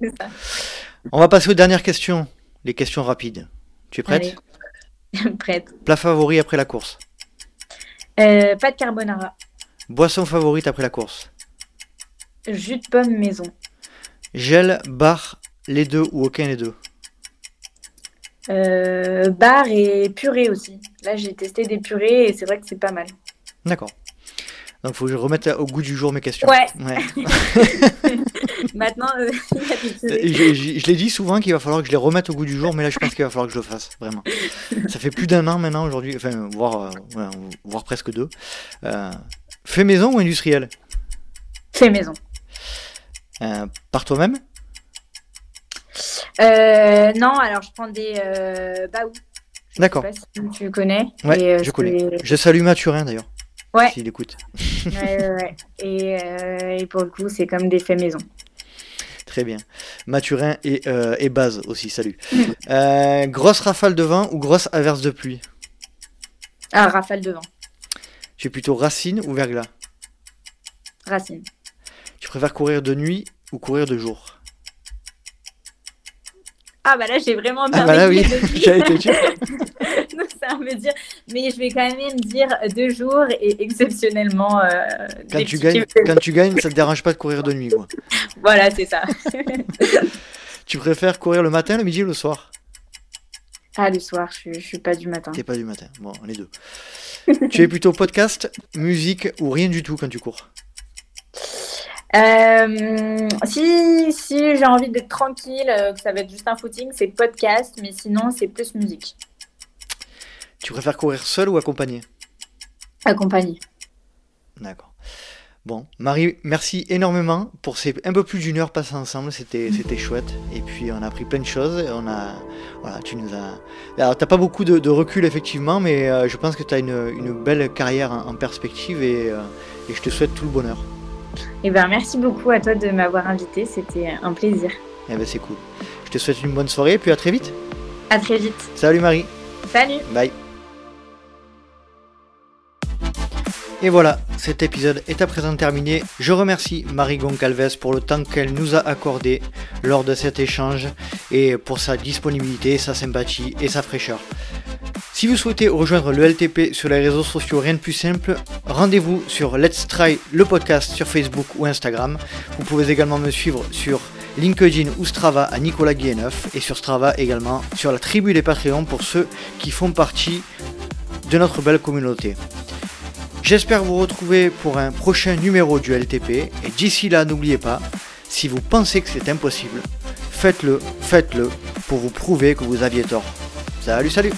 c'est ça. On va passer aux dernières questions. Les questions rapides. Tu es prête? Prête. Plat favori après la course euh, Pas de carbonara. Boisson favorite après la course Jus de pomme maison. Gel, bar, les deux ou aucun des deux euh, Bar et purée aussi. Là, j'ai testé des purées et c'est vrai que c'est pas mal. D'accord. Donc, il faut que je remette au goût du jour mes questions. Ouais. Maintenant, euh, je, je, l'ai dit souvent qu'il va falloir que je les remette au goût du jour, mais là, je pense qu'il va falloir que je le fasse, vraiment. Ça fait plus d'un an maintenant aujourd'hui, enfin, voire, euh, voire presque deux. Euh, fait maison ou industriel? Fait maison. Euh, par toi-même? Non, alors je prends des baou. D'accord. Si tu connais. Ouais, je connais. Je salue Mathurin d'ailleurs. Ouais. S'il écoute. ouais, ouais, Et, euh, et, pour le coup, c'est comme des faits maison. Très bien. Mathurin et, euh, et Baz aussi, salut. Euh, grosse rafale de vent ou grosse averse de pluie? Ah, rafale de vent. Tu es plutôt racine ou verglas? Racine. Tu préfères courir de nuit ou courir de jour? Ah bah là j'ai vraiment bien ah bah là oui, j'avais été me dire, mais je vais quand même dire deux jours et exceptionnellement. Euh, quand, tu gagnes, quand tu gagnes, ça te dérange pas de courir de nuit, quoi. Voilà, c'est ça. tu préfères courir le matin, le midi ou le soir? Ah, le soir, je, je suis pas du matin. T'es pas du matin, bon, on est deux. tu es plutôt podcast, musique ou rien du tout quand tu cours? Euh, si si j'ai envie d'être tranquille, euh, que ça va être juste un footing, c'est podcast, mais sinon c'est plus musique. Tu préfères courir seul ou accompagné? Accompagné. D'accord. Bon, Marie, merci énormément pour ces un peu plus d'une heure passée ensemble. C'était, c'était chouette. Et puis on a appris plein de choses. On a, voilà, tu nous as. Alors t'as pas beaucoup de, recul effectivement, mais euh, je pense que tu as une, belle carrière en, perspective et, euh, et, je te souhaite tout le bonheur. Eh ben merci beaucoup à toi de m'avoir invité. C'était un plaisir. Eh ben c'est cool. Je te souhaite une bonne soirée et puis à très vite. À très vite. Salut Marie. Salut. Bye. Et voilà, cet épisode est à présent terminé. Je remercie Marie Goncalves pour le temps qu'elle nous a accordé lors de cet échange et pour sa disponibilité, sa sympathie et sa fraîcheur. Si vous souhaitez rejoindre le LTP sur les réseaux sociaux, rien de plus simple, rendez-vous sur Let's Try le podcast sur Facebook ou Instagram. Vous pouvez également me suivre sur LinkedIn ou Strava à Nicolas Guilleneuf et sur Strava également sur la tribu des Patreons pour ceux qui font partie de notre belle communauté. J'espère vous retrouver pour un prochain numéro du LTP et d'ici là n'oubliez pas, si vous pensez que c'est impossible, faites-le, faites-le pour vous prouver que vous aviez tort. Salut salut